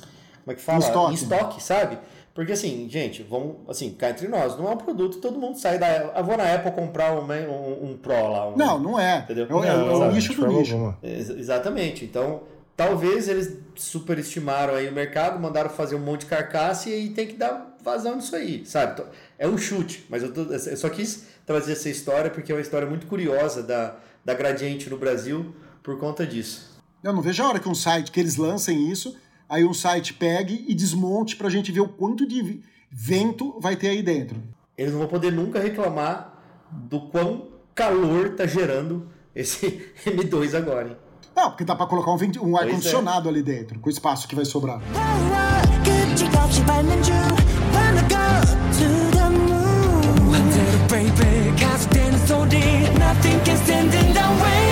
B: como é que fala?
A: Em estoque.
B: Em estoque, sabe? Porque assim, gente, vamos assim, cá entre nós, não é um produto que todo mundo sai da Eu vou na Apple comprar um, um, um Pro lá. um-
A: Não, não é.
B: Entendeu?
A: É, o- é o- é o
B: Não,
A: nicho do nicho.
B: Exatamente. Então, talvez eles superestimaram aí o mercado, mandaram fazer um monte de carcaça e aí tem que dar vazão nisso aí, sabe? Então, É um chute, mas eu, tô- eu só quis trazer essa história porque é uma história muito curiosa da, da Gradiente no Brasil por conta disso.
A: Eu não vejo a hora que um site, que eles lancem isso, aí um site pegue e desmonte para a gente ver o quanto de vento vai ter aí dentro.
B: Eles não vão poder nunca reclamar do quão calor tá gerando esse M2 agora. Hein?
A: Não, porque dá para colocar um, um
B: é.
A: ar-condicionado é. ali dentro, com o espaço que vai sobrar.
E: Baby, so nothing can stand in the way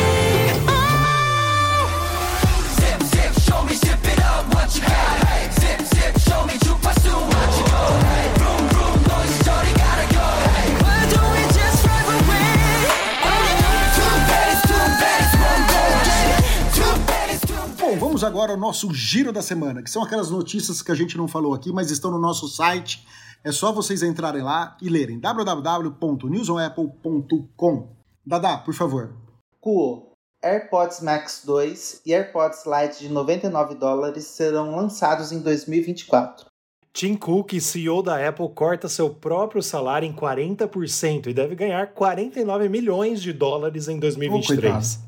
A: vamos agora ao nosso giro da semana, que são aquelas notícias que a gente não falou aqui, mas estão no nosso site. É só vocês entrarem lá e lerem www.newsonapple.com. Dada, por favor.
D: Cuo, AirPods Max 2 e AirPods Lite de 99 dólares serão lançados em 2024.
C: Tim Cook, CEO da Apple, corta seu próprio salário em 40% e deve ganhar 49 milhões de dólares em 2023.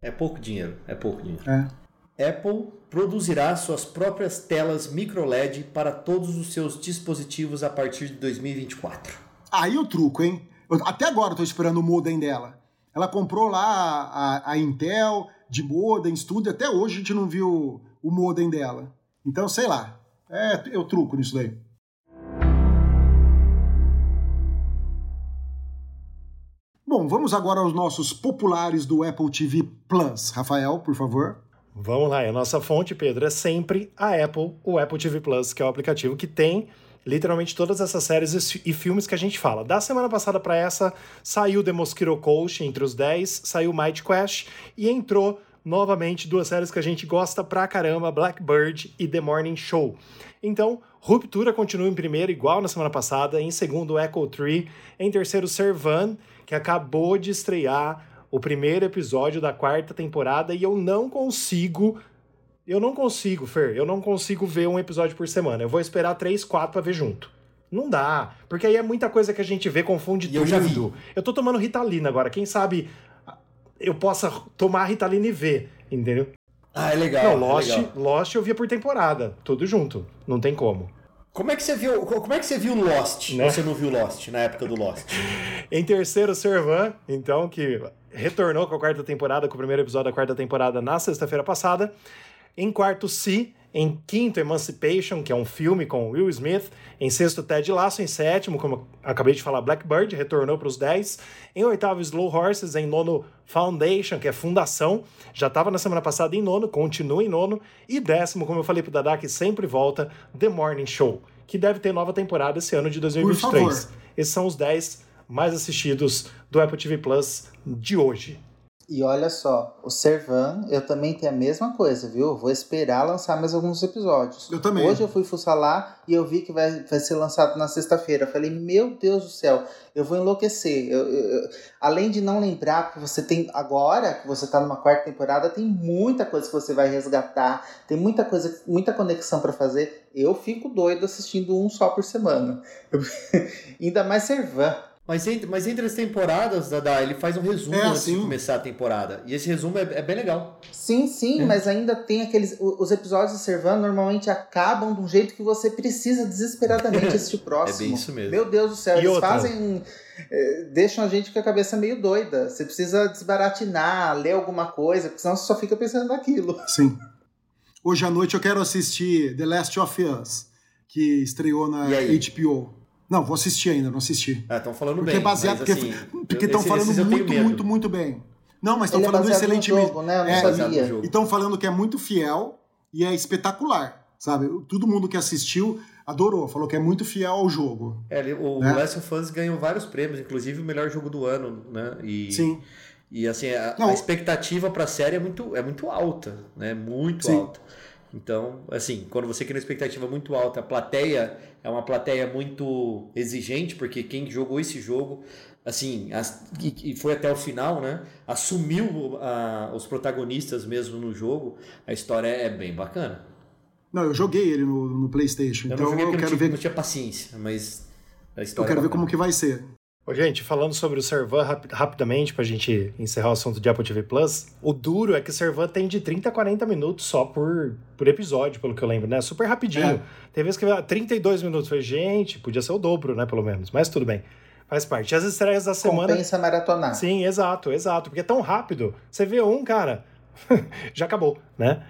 B: É pouco dinheiro, é pouco dinheiro.
A: É.
B: Apple produzirá suas próprias telas microLED para todos os seus dispositivos a partir de 2024.
A: Aí o truco, hein? Eu, até agora tô esperando o modem dela. Ela comprou lá a, a- Intel de modem, tudo, e até hoje a gente não viu o modem dela. Então, sei lá. É, eu truco nisso daí. Bom, vamos agora aos nossos populares do Apple TV Plus. Rafael, por favor.
C: Vamos lá, a nossa fonte, Pedro, é sempre a Apple, o Apple TV Plus, que é o aplicativo que tem literalmente todas essas séries e e filmes que a gente fala. Da semana passada para essa, saiu The Mosquito Coast entre os 10, saiu Might Quest e entrou novamente duas séries que a gente gosta pra caramba, Blackbird e The Morning Show. Então, Ruptura continua em primeiro, igual na semana passada, em segundo, Echo Tree, em terceiro, Servan, que acabou de estrear o primeiro episódio da quarta temporada e eu não consigo. Eu não consigo, Fer. Eu não consigo ver um episódio por semana. Eu vou esperar três, quatro pra ver junto. Não dá. Porque aí é muita coisa que a gente vê, confunde
B: E
C: tudo.
B: eu já vi.
C: Eu tô tomando Ritalina agora. Quem sabe eu possa tomar Ritalina e ver, entendeu?
B: Ah, é legal.
C: não,
B: é
C: Lost,
B: legal.
C: Lost eu via por temporada. Tudo junto. Não tem como.
B: Como é que você viu? Como é que você viu Lost?
C: Né?
B: Você não viu Lost na época do Lost?
C: Em terceiro, Servan, então, que retornou com a quarta temporada, com o primeiro episódio da quarta temporada na sexta-feira passada. Em quarto, Si. Em quinto, Emancipation, que é um filme com Will Smith. Em sexto, Ted Lasso. Em sétimo, como acabei de falar, Blackbird, retornou para os 10. Em oitavo, Slow Horses. Em nono, Foundation, que é Fundação. Já estava na semana passada em nono, continua em nono. E décimo, como eu falei para o Dadá, que sempre volta, The Morning Show, que deve ter nova temporada esse ano de 2023. Esses são os 10 mais assistidos do Apple TV Plus de hoje.
D: E olha só, o Servan, eu também tenho a mesma coisa, viu? Vou esperar lançar mais alguns episódios.
A: Eu também.
D: Hoje eu fui fuçar lá e eu vi que vai, vai ser lançado na sexta-feira. Falei, meu Deus do céu, eu vou enlouquecer. Eu, eu, eu, além de não lembrar que você tem. Agora que você tá numa quarta temporada, tem muita coisa que você vai resgatar, tem muita coisa, muita conexão para fazer. Eu fico doido assistindo um só por semana. Ainda mais Servan.
B: Mas entre, mas entre as temporadas, Dada, ele faz um resumo
A: É,
B: antes
A: assim.
B: de começar a temporada. E esse resumo é, é bem legal.
D: Sim, sim,
B: É.
D: mas ainda tem aqueles. Os episódios de Servan normalmente acabam de um jeito que você precisa desesperadamente assistir o próximo.
B: É bem isso mesmo.
D: Meu Deus do céu,
C: E
D: eles
C: outra?
D: fazem. eh, deixam a gente com a cabeça meio doida. Você precisa desbaratinar, ler alguma coisa, porque senão você só fica pensando naquilo.
A: Sim. Hoje à noite eu quero assistir The Last of Us, que estreou na? HBO. Não, vou assistir ainda, não assisti.
B: Ah, estão falando
A: Porque
B: bem.
A: é baseado,
B: mas,
A: porque
B: assim,
A: porque estão
B: esse-
A: falando
B: tenho
A: muito, muito, muito bem. Não, mas estão
D: é
A: falando excelentemente.
D: jogo, né?
A: É,
D: sabia.
A: E estão falando que é muito fiel e é espetacular, sabe? Todo mundo que assistiu adorou, falou que é muito fiel ao jogo.
B: É, ele- o
A: Né?
B: Last of Us ganhou vários prêmios, inclusive o melhor jogo do ano, né? E,
A: Sim.
B: E assim, a,
A: Não,
B: a expectativa para a série é muito, é muito alta, né? Muito
A: Sim.
B: alta. Então, assim, quando você cria uma expectativa muito alta, a plateia é uma plateia muito exigente, porque quem jogou esse jogo, assim, as- e, e foi até o final, né? Assumiu a- os protagonistas mesmo no jogo, a história é bem bacana.
A: Não, eu joguei ele no, no PlayStation,
B: Eu
A: então eu quero
B: tinha,
A: ver,
B: não tinha paciência, mas a
A: eu
B: história
A: quero
B: é
A: ver como que vai ser.
C: Ô, gente, falando sobre o Servan rapi- rapidamente, pra gente encerrar o assunto de Apple TV Plus, o duro é que o Servan tem de 30 a 40 minutos só por, por episódio, pelo que eu lembro, né? Super rapidinho.
A: É.
C: Tem vezes que ah, 32 minutos. Falei, gente, podia ser o dobro, né? Pelo menos. Mas tudo bem. Faz parte. E as estreias da semana.
D: Compensa maratonar.
C: Sim, exato, exato. Porque é tão rápido. Você vê um, cara, já acabou, né?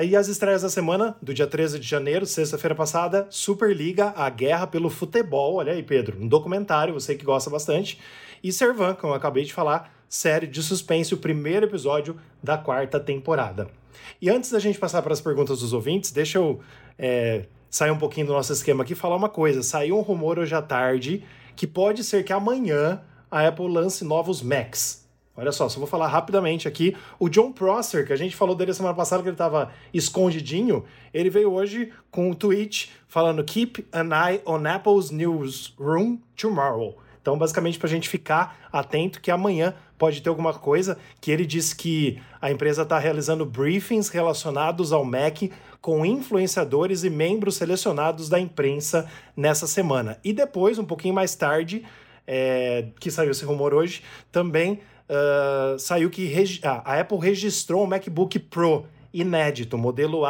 C: Aí as estreias da semana, do dia 13 de janeiro, sexta-feira passada, Superliga, a guerra pelo futebol. Olha aí, Pedro, um documentário, você que gosta bastante. E Servan, como eu acabei de falar, série de suspense, o primeiro episódio da quarta temporada. E antes da gente passar para as perguntas dos ouvintes, deixa eu é, sair um pouquinho do nosso esquema aqui e falar uma coisa. Saiu um rumor hoje à tarde que pode ser que amanhã a Apple lance novos Macs. Olha só, só vou falar rapidamente aqui. O John Prosser, que a gente falou dele semana passada, que ele estava escondidinho, ele veio hoje com um tweet falando Keep an eye on Apple's newsroom tomorrow. Então, basicamente, para a gente ficar atento que amanhã pode ter alguma coisa, que ele disse que a empresa está realizando briefings relacionados ao Mac com influenciadores e membros selecionados da imprensa nessa semana. E depois, um pouquinho mais tarde, é, que saiu esse rumor hoje, também ah, saiu que ah, a Apple registrou um MacBook Pro inédito, modelo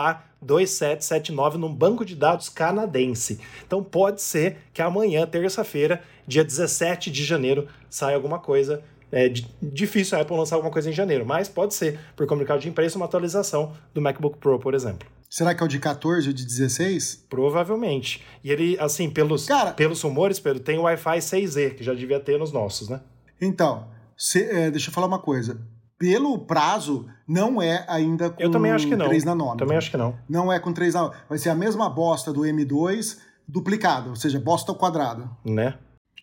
C: A2779, num banco de dados canadense. Então pode ser que amanhã, terça-feira, dia 17 de janeiro, saia alguma coisa. É di- difícil a Apple lançar alguma coisa em janeiro, mas pode ser, por comunicado de imprensa, uma atualização do MacBook Pro, por exemplo.
A: Será que é o de 14 ou de 16?
C: Provavelmente. E ele, assim, pelos,
A: Cara-
C: pelos rumores, Pedro, tem o Wi-Fi 6E, que já devia ter nos nossos, né?
A: Então, se- é, deixa eu falar uma coisa. Pelo prazo, não é ainda com
C: Eu também acho que não.
A: 3 nanômetros.
C: Também acho que não.
A: Não é com 3 nanômetros. Vai ser a mesma bosta do M2 duplicado, ou seja, bosta ao quadrado.
C: Né?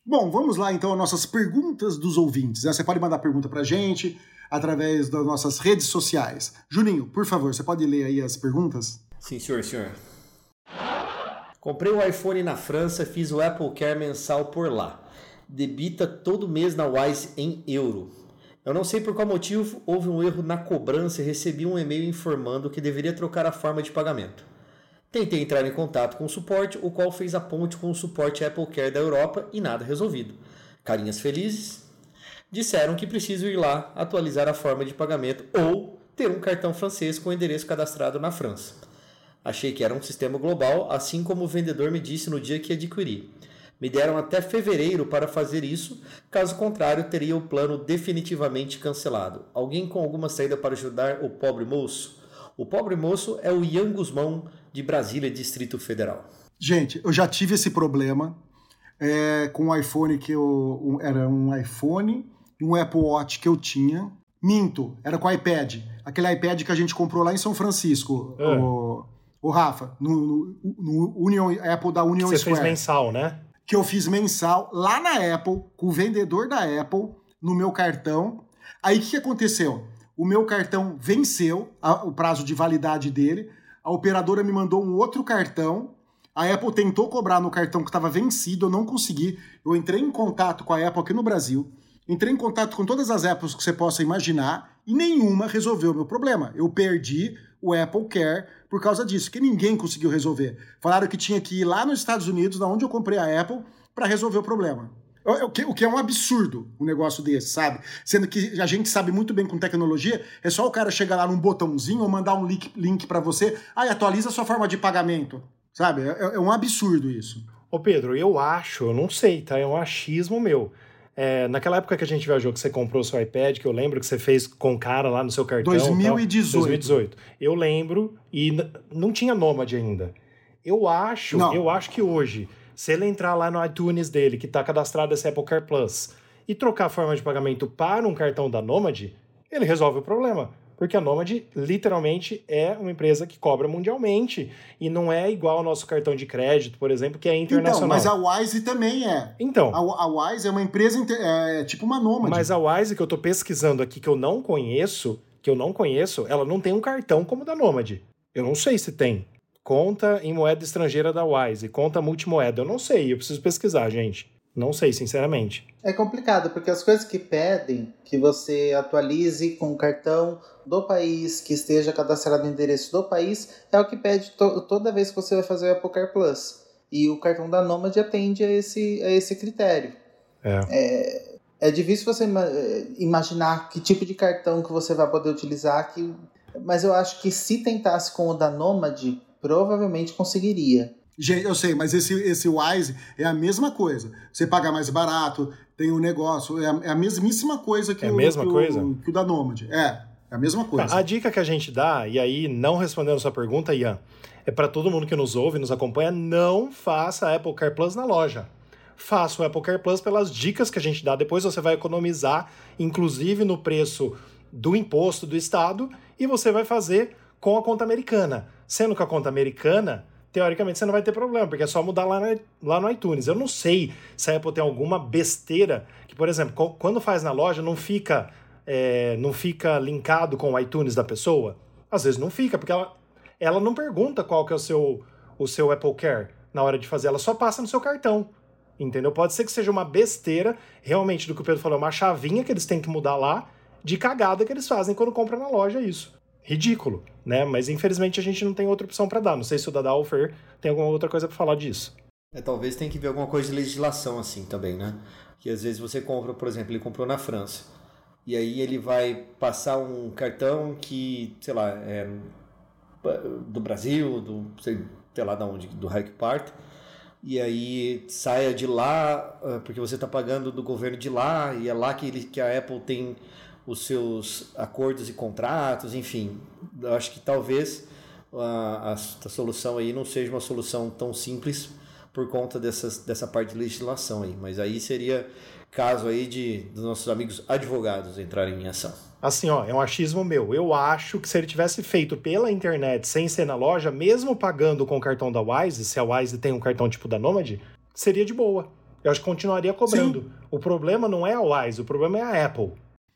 A: Bom, vamos lá então às nossas perguntas dos ouvintes. né? Você pode mandar pergunta pra gente através das nossas redes sociais. Juninho, por favor, você pode ler aí as perguntas?
B: Sim, senhor, senhor. Comprei o iPhone na França, fiz o Apple Care mensal por lá. Debita todo mês na Wise em euro. Eu não sei por qual motivo houve um erro na cobrança e recebi um e-mail informando que deveria trocar a forma de pagamento. Tentei entrar em contato com o suporte, o qual fez a ponte com o suporte Apple Care da Europa e nada resolvido. Carinhas felizes? Disseram que preciso ir lá atualizar a forma de pagamento ou ter um cartão francês com endereço cadastrado na França. Achei que era um sistema global, assim como o vendedor me disse no dia que adquiri. Me deram até fevereiro para fazer isso, caso contrário, teria o plano definitivamente cancelado. Alguém com alguma saída para ajudar o pobre moço? O pobre moço é o Ian Guzmão, de Brasília, Distrito Federal.
A: Gente, eu já tive esse problema é, com o um iPhone que eu. Um, era um iPhone e um Apple Watch que eu tinha. Minto, era com o iPad. Aquele iPad que a gente comprou lá em São Francisco, é. o, o Rafa, no, no, no Union, Apple da Union você Square.
C: Você fez mensal, né?
A: Que eu fiz mensal lá na Apple, com o vendedor da Apple, no meu cartão. Aí o que, aconteceu? O meu cartão venceu a, o prazo de validade dele. A operadora me mandou um outro cartão. A Apple tentou cobrar no cartão que estava vencido, eu não consegui. Eu entrei em contato com a Apple aqui no Brasil. Entrei em contato com todas as Apples que você possa imaginar e nenhuma resolveu o meu problema. Eu perdi o Apple Care por causa disso, que ninguém conseguiu resolver. Falaram que tinha que ir lá nos Estados Unidos, da onde eu comprei a Apple, para resolver o problema. O que, o que é um absurdo um negócio desse, sabe? Sendo que a gente sabe muito bem com tecnologia, é só o cara chegar lá num botãozinho ou mandar um link, link para você, aí atualiza a sua forma de pagamento, sabe? É, é um absurdo isso.
C: Ô Pedro, eu acho, eu não sei, tá? É um achismo meu. É, naquela época que a gente viajou, que você comprou o seu iPad, que eu lembro que você fez com cara lá no seu cartão.
A: 2018.
C: Tal, 2018. Eu lembro, e não tinha Nomad ainda. Eu acho, não. eu acho que hoje se ele entrar lá no iTunes dele, que está cadastrado esse Apple Care Plus, e trocar a forma de pagamento para um cartão da Nomad, ele resolve o problema. Porque a Nomad literalmente é uma empresa que cobra mundialmente e não é igual ao nosso cartão de crédito, por exemplo, que é internacional.
A: Então, mas a Wise também é.
C: Então.
A: A, a Wise é uma empresa é, é tipo uma Nomad.
C: Mas a Wise que eu estou pesquisando aqui que eu não conheço, que eu não conheço, ela não tem um cartão como o da Nomad. Eu não sei se tem conta em moeda estrangeira da Wise, conta multimoeda. Eu não sei, eu preciso pesquisar, gente. Não sei, sinceramente.
D: É complicado, porque as coisas que pedem que você atualize com o cartão do país, que esteja cadastrado no endereço do país, é o que pede to toda vez que você vai fazer o Apple Car Plus. E o cartão da Nomad atende a esse, a esse critério.
C: É.
D: é. É difícil você imaginar que tipo de cartão que você vai poder utilizar, que... mas eu acho que se tentasse com o da Nomad, provavelmente conseguiria.
A: Gente, eu sei, mas esse, esse Wise é a mesma coisa. Você paga mais barato, tem o um negócio, é a, é a, mesmíssima coisa que,
C: é
A: o,
C: mesma
A: que,
C: coisa?
A: O, que o da Nomad. É, é a mesma coisa.
C: A, a dica que a gente dá, e aí não respondendo a sua pergunta, Ian, é para todo mundo que nos ouve, nos acompanha, não faça Apple Car Plus na loja. Faça o Apple Car Plus pelas dicas que a gente dá. Depois você vai economizar, inclusive no preço do imposto do Estado, e você vai fazer com a conta americana. Sendo que a conta americana, teoricamente você não vai ter problema, porque é só mudar lá no, lá no iTunes. Eu não sei se a Apple tem alguma besteira que, por exemplo, quando faz na loja, não fica, é, não fica linkado com o iTunes da pessoa. Às vezes não fica, porque ela, ela não pergunta qual que é o seu, o seu Apple Care na hora de fazer, ela só passa no seu cartão. Entendeu? Pode ser que seja uma besteira, realmente, do que o Pedro falou, uma chavinha que eles têm que mudar lá, de cagada que eles fazem quando compram na loja isso ridículo, né? Mas infelizmente a gente não tem outra opção para dar. Não sei se o Dada ou o Fer tem alguma outra coisa para falar disso.
B: É, talvez tenha que ver alguma coisa de legislação assim também, né? Que às vezes você compra, por exemplo, ele comprou na França. E aí ele vai passar um cartão que, sei lá, é do Brasil, do sei, sei lá de onde, do Raio que. E aí saia de lá, ah, porque você está pagando do governo de lá, e é lá que, ele, que a Apple tem os seus acordos e contratos, enfim. Eu acho que talvez a, a, a, solução aí não seja uma solução tão simples por conta dessas, dessa parte de legislação aí. Mas aí seria caso aí de dos nossos amigos advogados entrarem em ação.
C: Assim, ó, é um achismo meu. Eu acho que se ele tivesse feito pela internet sem ser na loja, mesmo pagando com o cartão da Wise, se a Wise tem um cartão tipo da Nomad, seria de boa. Eu acho que continuaria cobrando. Sim. O problema não é a Wise, o problema é a Apple.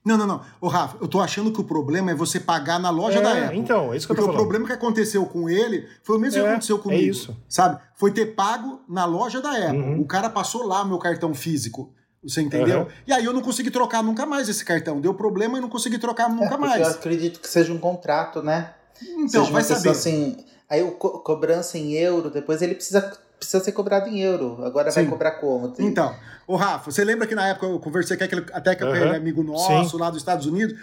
A: Não, não, não. Ô, Rafa, eu tô achando que o problema é você pagar na loja é, da Apple.
C: Então, é isso que eu tô
A: Porque o problema que aconteceu com ele foi o mesmo é, que aconteceu é comigo. É isso. Sabe? Foi ter pago na loja da Apple. Uhum. O cara passou lá meu cartão físico. Você entendeu? Uhum. E aí eu não consegui trocar nunca mais esse cartão. Deu problema e não consegui trocar nunca é, mais.
D: Eu acredito que seja um contrato, né?
A: Então, seja vai saber.
D: Assim, aí o co cobrança em euro, depois ele precisa precisa ser cobrado em euro. Agora Sim. vai cobrar como?
A: Então, o Rafa, você lembra que na época eu conversei com aquele, até com aquele amigo nosso Sim. lá dos Estados Unidos?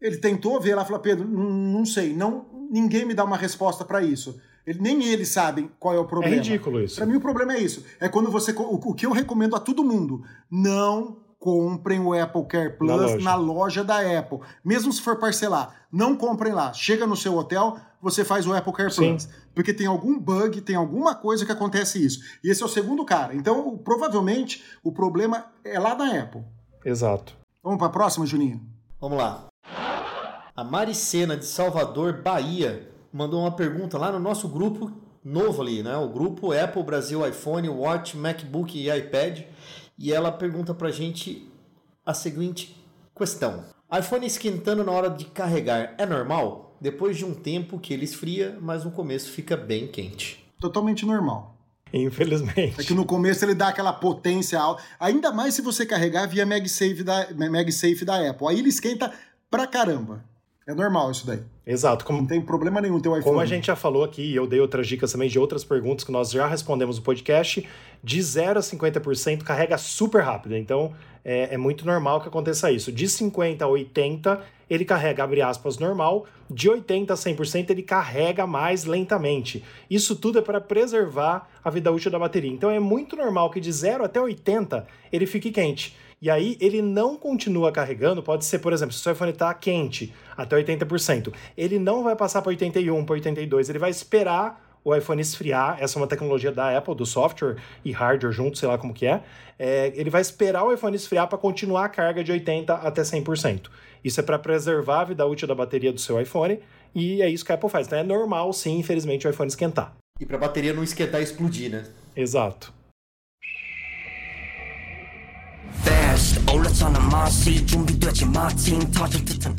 A: Ele tentou ver lá e falou: Pedro, não sei, não, ninguém me dá uma resposta para isso. Ele, nem eles sabem qual é o problema.
C: É ridículo isso.
A: Para mim, o problema é isso. É quando você. O, o que eu recomendo a todo mundo: não comprem o Apple Care Plus
C: Na
A: na
C: loja.
A: loja. da Apple. Mesmo se for parcelar, não comprem lá. Chega no seu hotel, você faz o Apple Care
C: Sim.
A: Plus. Porque tem algum bug, tem alguma coisa que acontece isso. E esse é o segundo cara. Então, provavelmente, o problema é lá da Apple.
C: Exato.
A: Vamos para a próxima, Juninho?
B: Vamos lá. A Maricena de Salvador, Bahia, mandou uma pergunta lá no nosso grupo novo ali, né? O grupo Apple Brasil iPhone, Watch, MacBook e iPad. E ela pergunta pra gente a seguinte questão: iPhone esquentando na hora de carregar é normal? Depois de um tempo que ele esfria, mas no começo fica bem quente.
A: Totalmente normal.
C: Infelizmente.
A: É que no começo ele dá aquela potência alta. Ainda mais se você carregar via MagSafe da, MagSafe da Apple. Aí ele esquenta pra caramba. É normal isso daí.
C: Exato. Como,
A: Não tem problema nenhum ter o iPhone.
C: Como a gente já falou aqui, e eu dei outras dicas também de outras perguntas que nós já respondemos no podcast, de 0 a 50% carrega super rápido. Então é, é muito normal que aconteça isso. De 50 a 80, ele carrega, abre aspas, normal. De 80 a 100%, ele carrega mais lentamente. Isso tudo é para preservar a vida útil da bateria. Então é muito normal que de 0 até 80 ele fique quente. E aí ele não continua carregando, pode ser, por exemplo, se o seu iPhone está quente até 80%, ele não vai passar para 81, para 82, ele vai esperar o iPhone esfriar, essa é uma tecnologia da Apple, do software e hardware junto, sei lá como que é, É, ele vai esperar o iPhone esfriar para continuar a carga de 80 até 100%. Isso é para preservar a vida útil da bateria do seu iPhone, e é isso que a Apple faz. Então é normal, sim, infelizmente, o iPhone esquentar.
B: E pra bateria não esquentar e explodir, né?
C: Exato.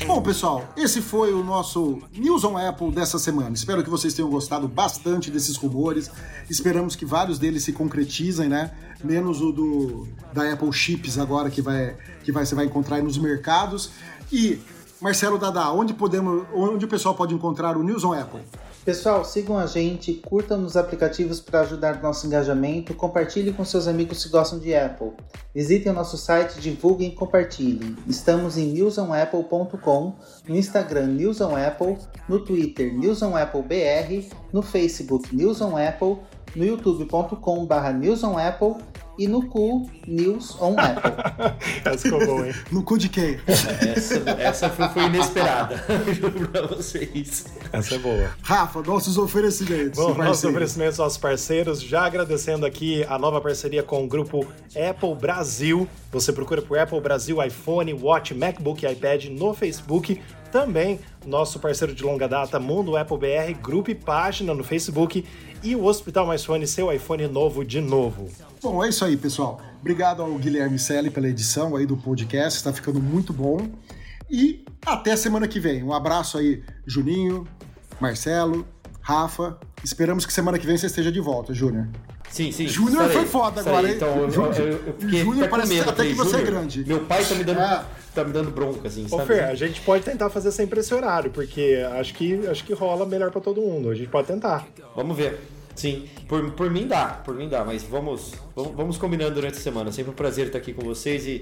A: Bom, pessoal, esse foi o nosso News on Apple dessa semana. Espero que vocês tenham gostado bastante desses rumores. Esperamos que vários deles se concretizem, né? Menos o do da Apple Chips agora que vai que vai, você vai encontrar aí nos mercados. E Marcelo Dada, onde podemos, onde o pessoal pode encontrar o News on Apple?
D: Pessoal, sigam a gente, curtam nos aplicativos para ajudar no nosso engajamento, compartilhem com seus amigos que gostam de Apple. Visitem o nosso site, divulguem e compartilhem. Estamos em newsonapple.com, no Instagram News on Apple, no Twitter News on Apple BR, no Facebook News on Apple, no youtube.com/barra News on Apple e no cu News on Apple.
C: Essa ficou boa, hein?
A: No cu de quem?
B: Essa, essa foi, foi inesperada. Juro pra vocês.
C: Essa é boa.
A: Rafa, nossos oferecimentos.
C: Bom, nossos oferecimentos aos parceiros, já agradecendo aqui a nova parceria com o grupo Apple Brasil. Você procura por Apple Brasil, iPhone, Watch, MacBook e iPad no Facebook. Também nosso parceiro de longa data, Mundo Apple BR, grupo e página no Facebook. E o Hospital Mais Fone, seu iPhone novo de novo.
A: Bom, é isso aí, pessoal. Obrigado ao Guilherme Selle pela edição aí do podcast, está ficando muito bom. E até semana que vem. Um abraço aí, Juninho, Marcelo, Rafa. Esperamos que semana que vem você esteja de volta, Júnior.
B: Sim, sim.
A: Júnior foi foda agora, hein?
B: Então, eu,
A: Júnior-
B: eu, eu fiquei
A: Júnior parece
B: medo.
A: até
B: falei,
A: que você é
B: Júnior,
A: grande.
B: Meu pai tá me dando,
A: É.
B: tá me dando bronca, assim,
C: Ô
B: sabe?
C: Fer, a gente pode tentar fazer sempre esse horário, porque acho que, acho que rola melhor pra todo mundo. A gente pode tentar.
B: Vamos ver. Sim, por, por mim dá, por mim dá, mas vamos, vamos, vamos combinando durante a semana. Sempre um prazer estar aqui com vocês e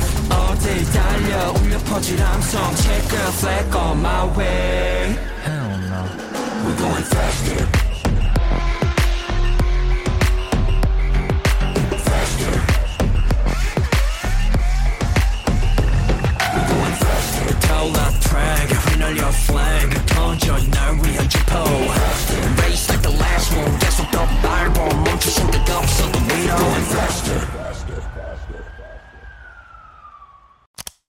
E: 어딜 달려? 울려 퍼질 함성. Check a flag on my way. Hell no. We're going faster. Your flag, turn your nerve, we are Japan. Race like the last one, guess what the Bible, 멈출 수가 없어, the going faster.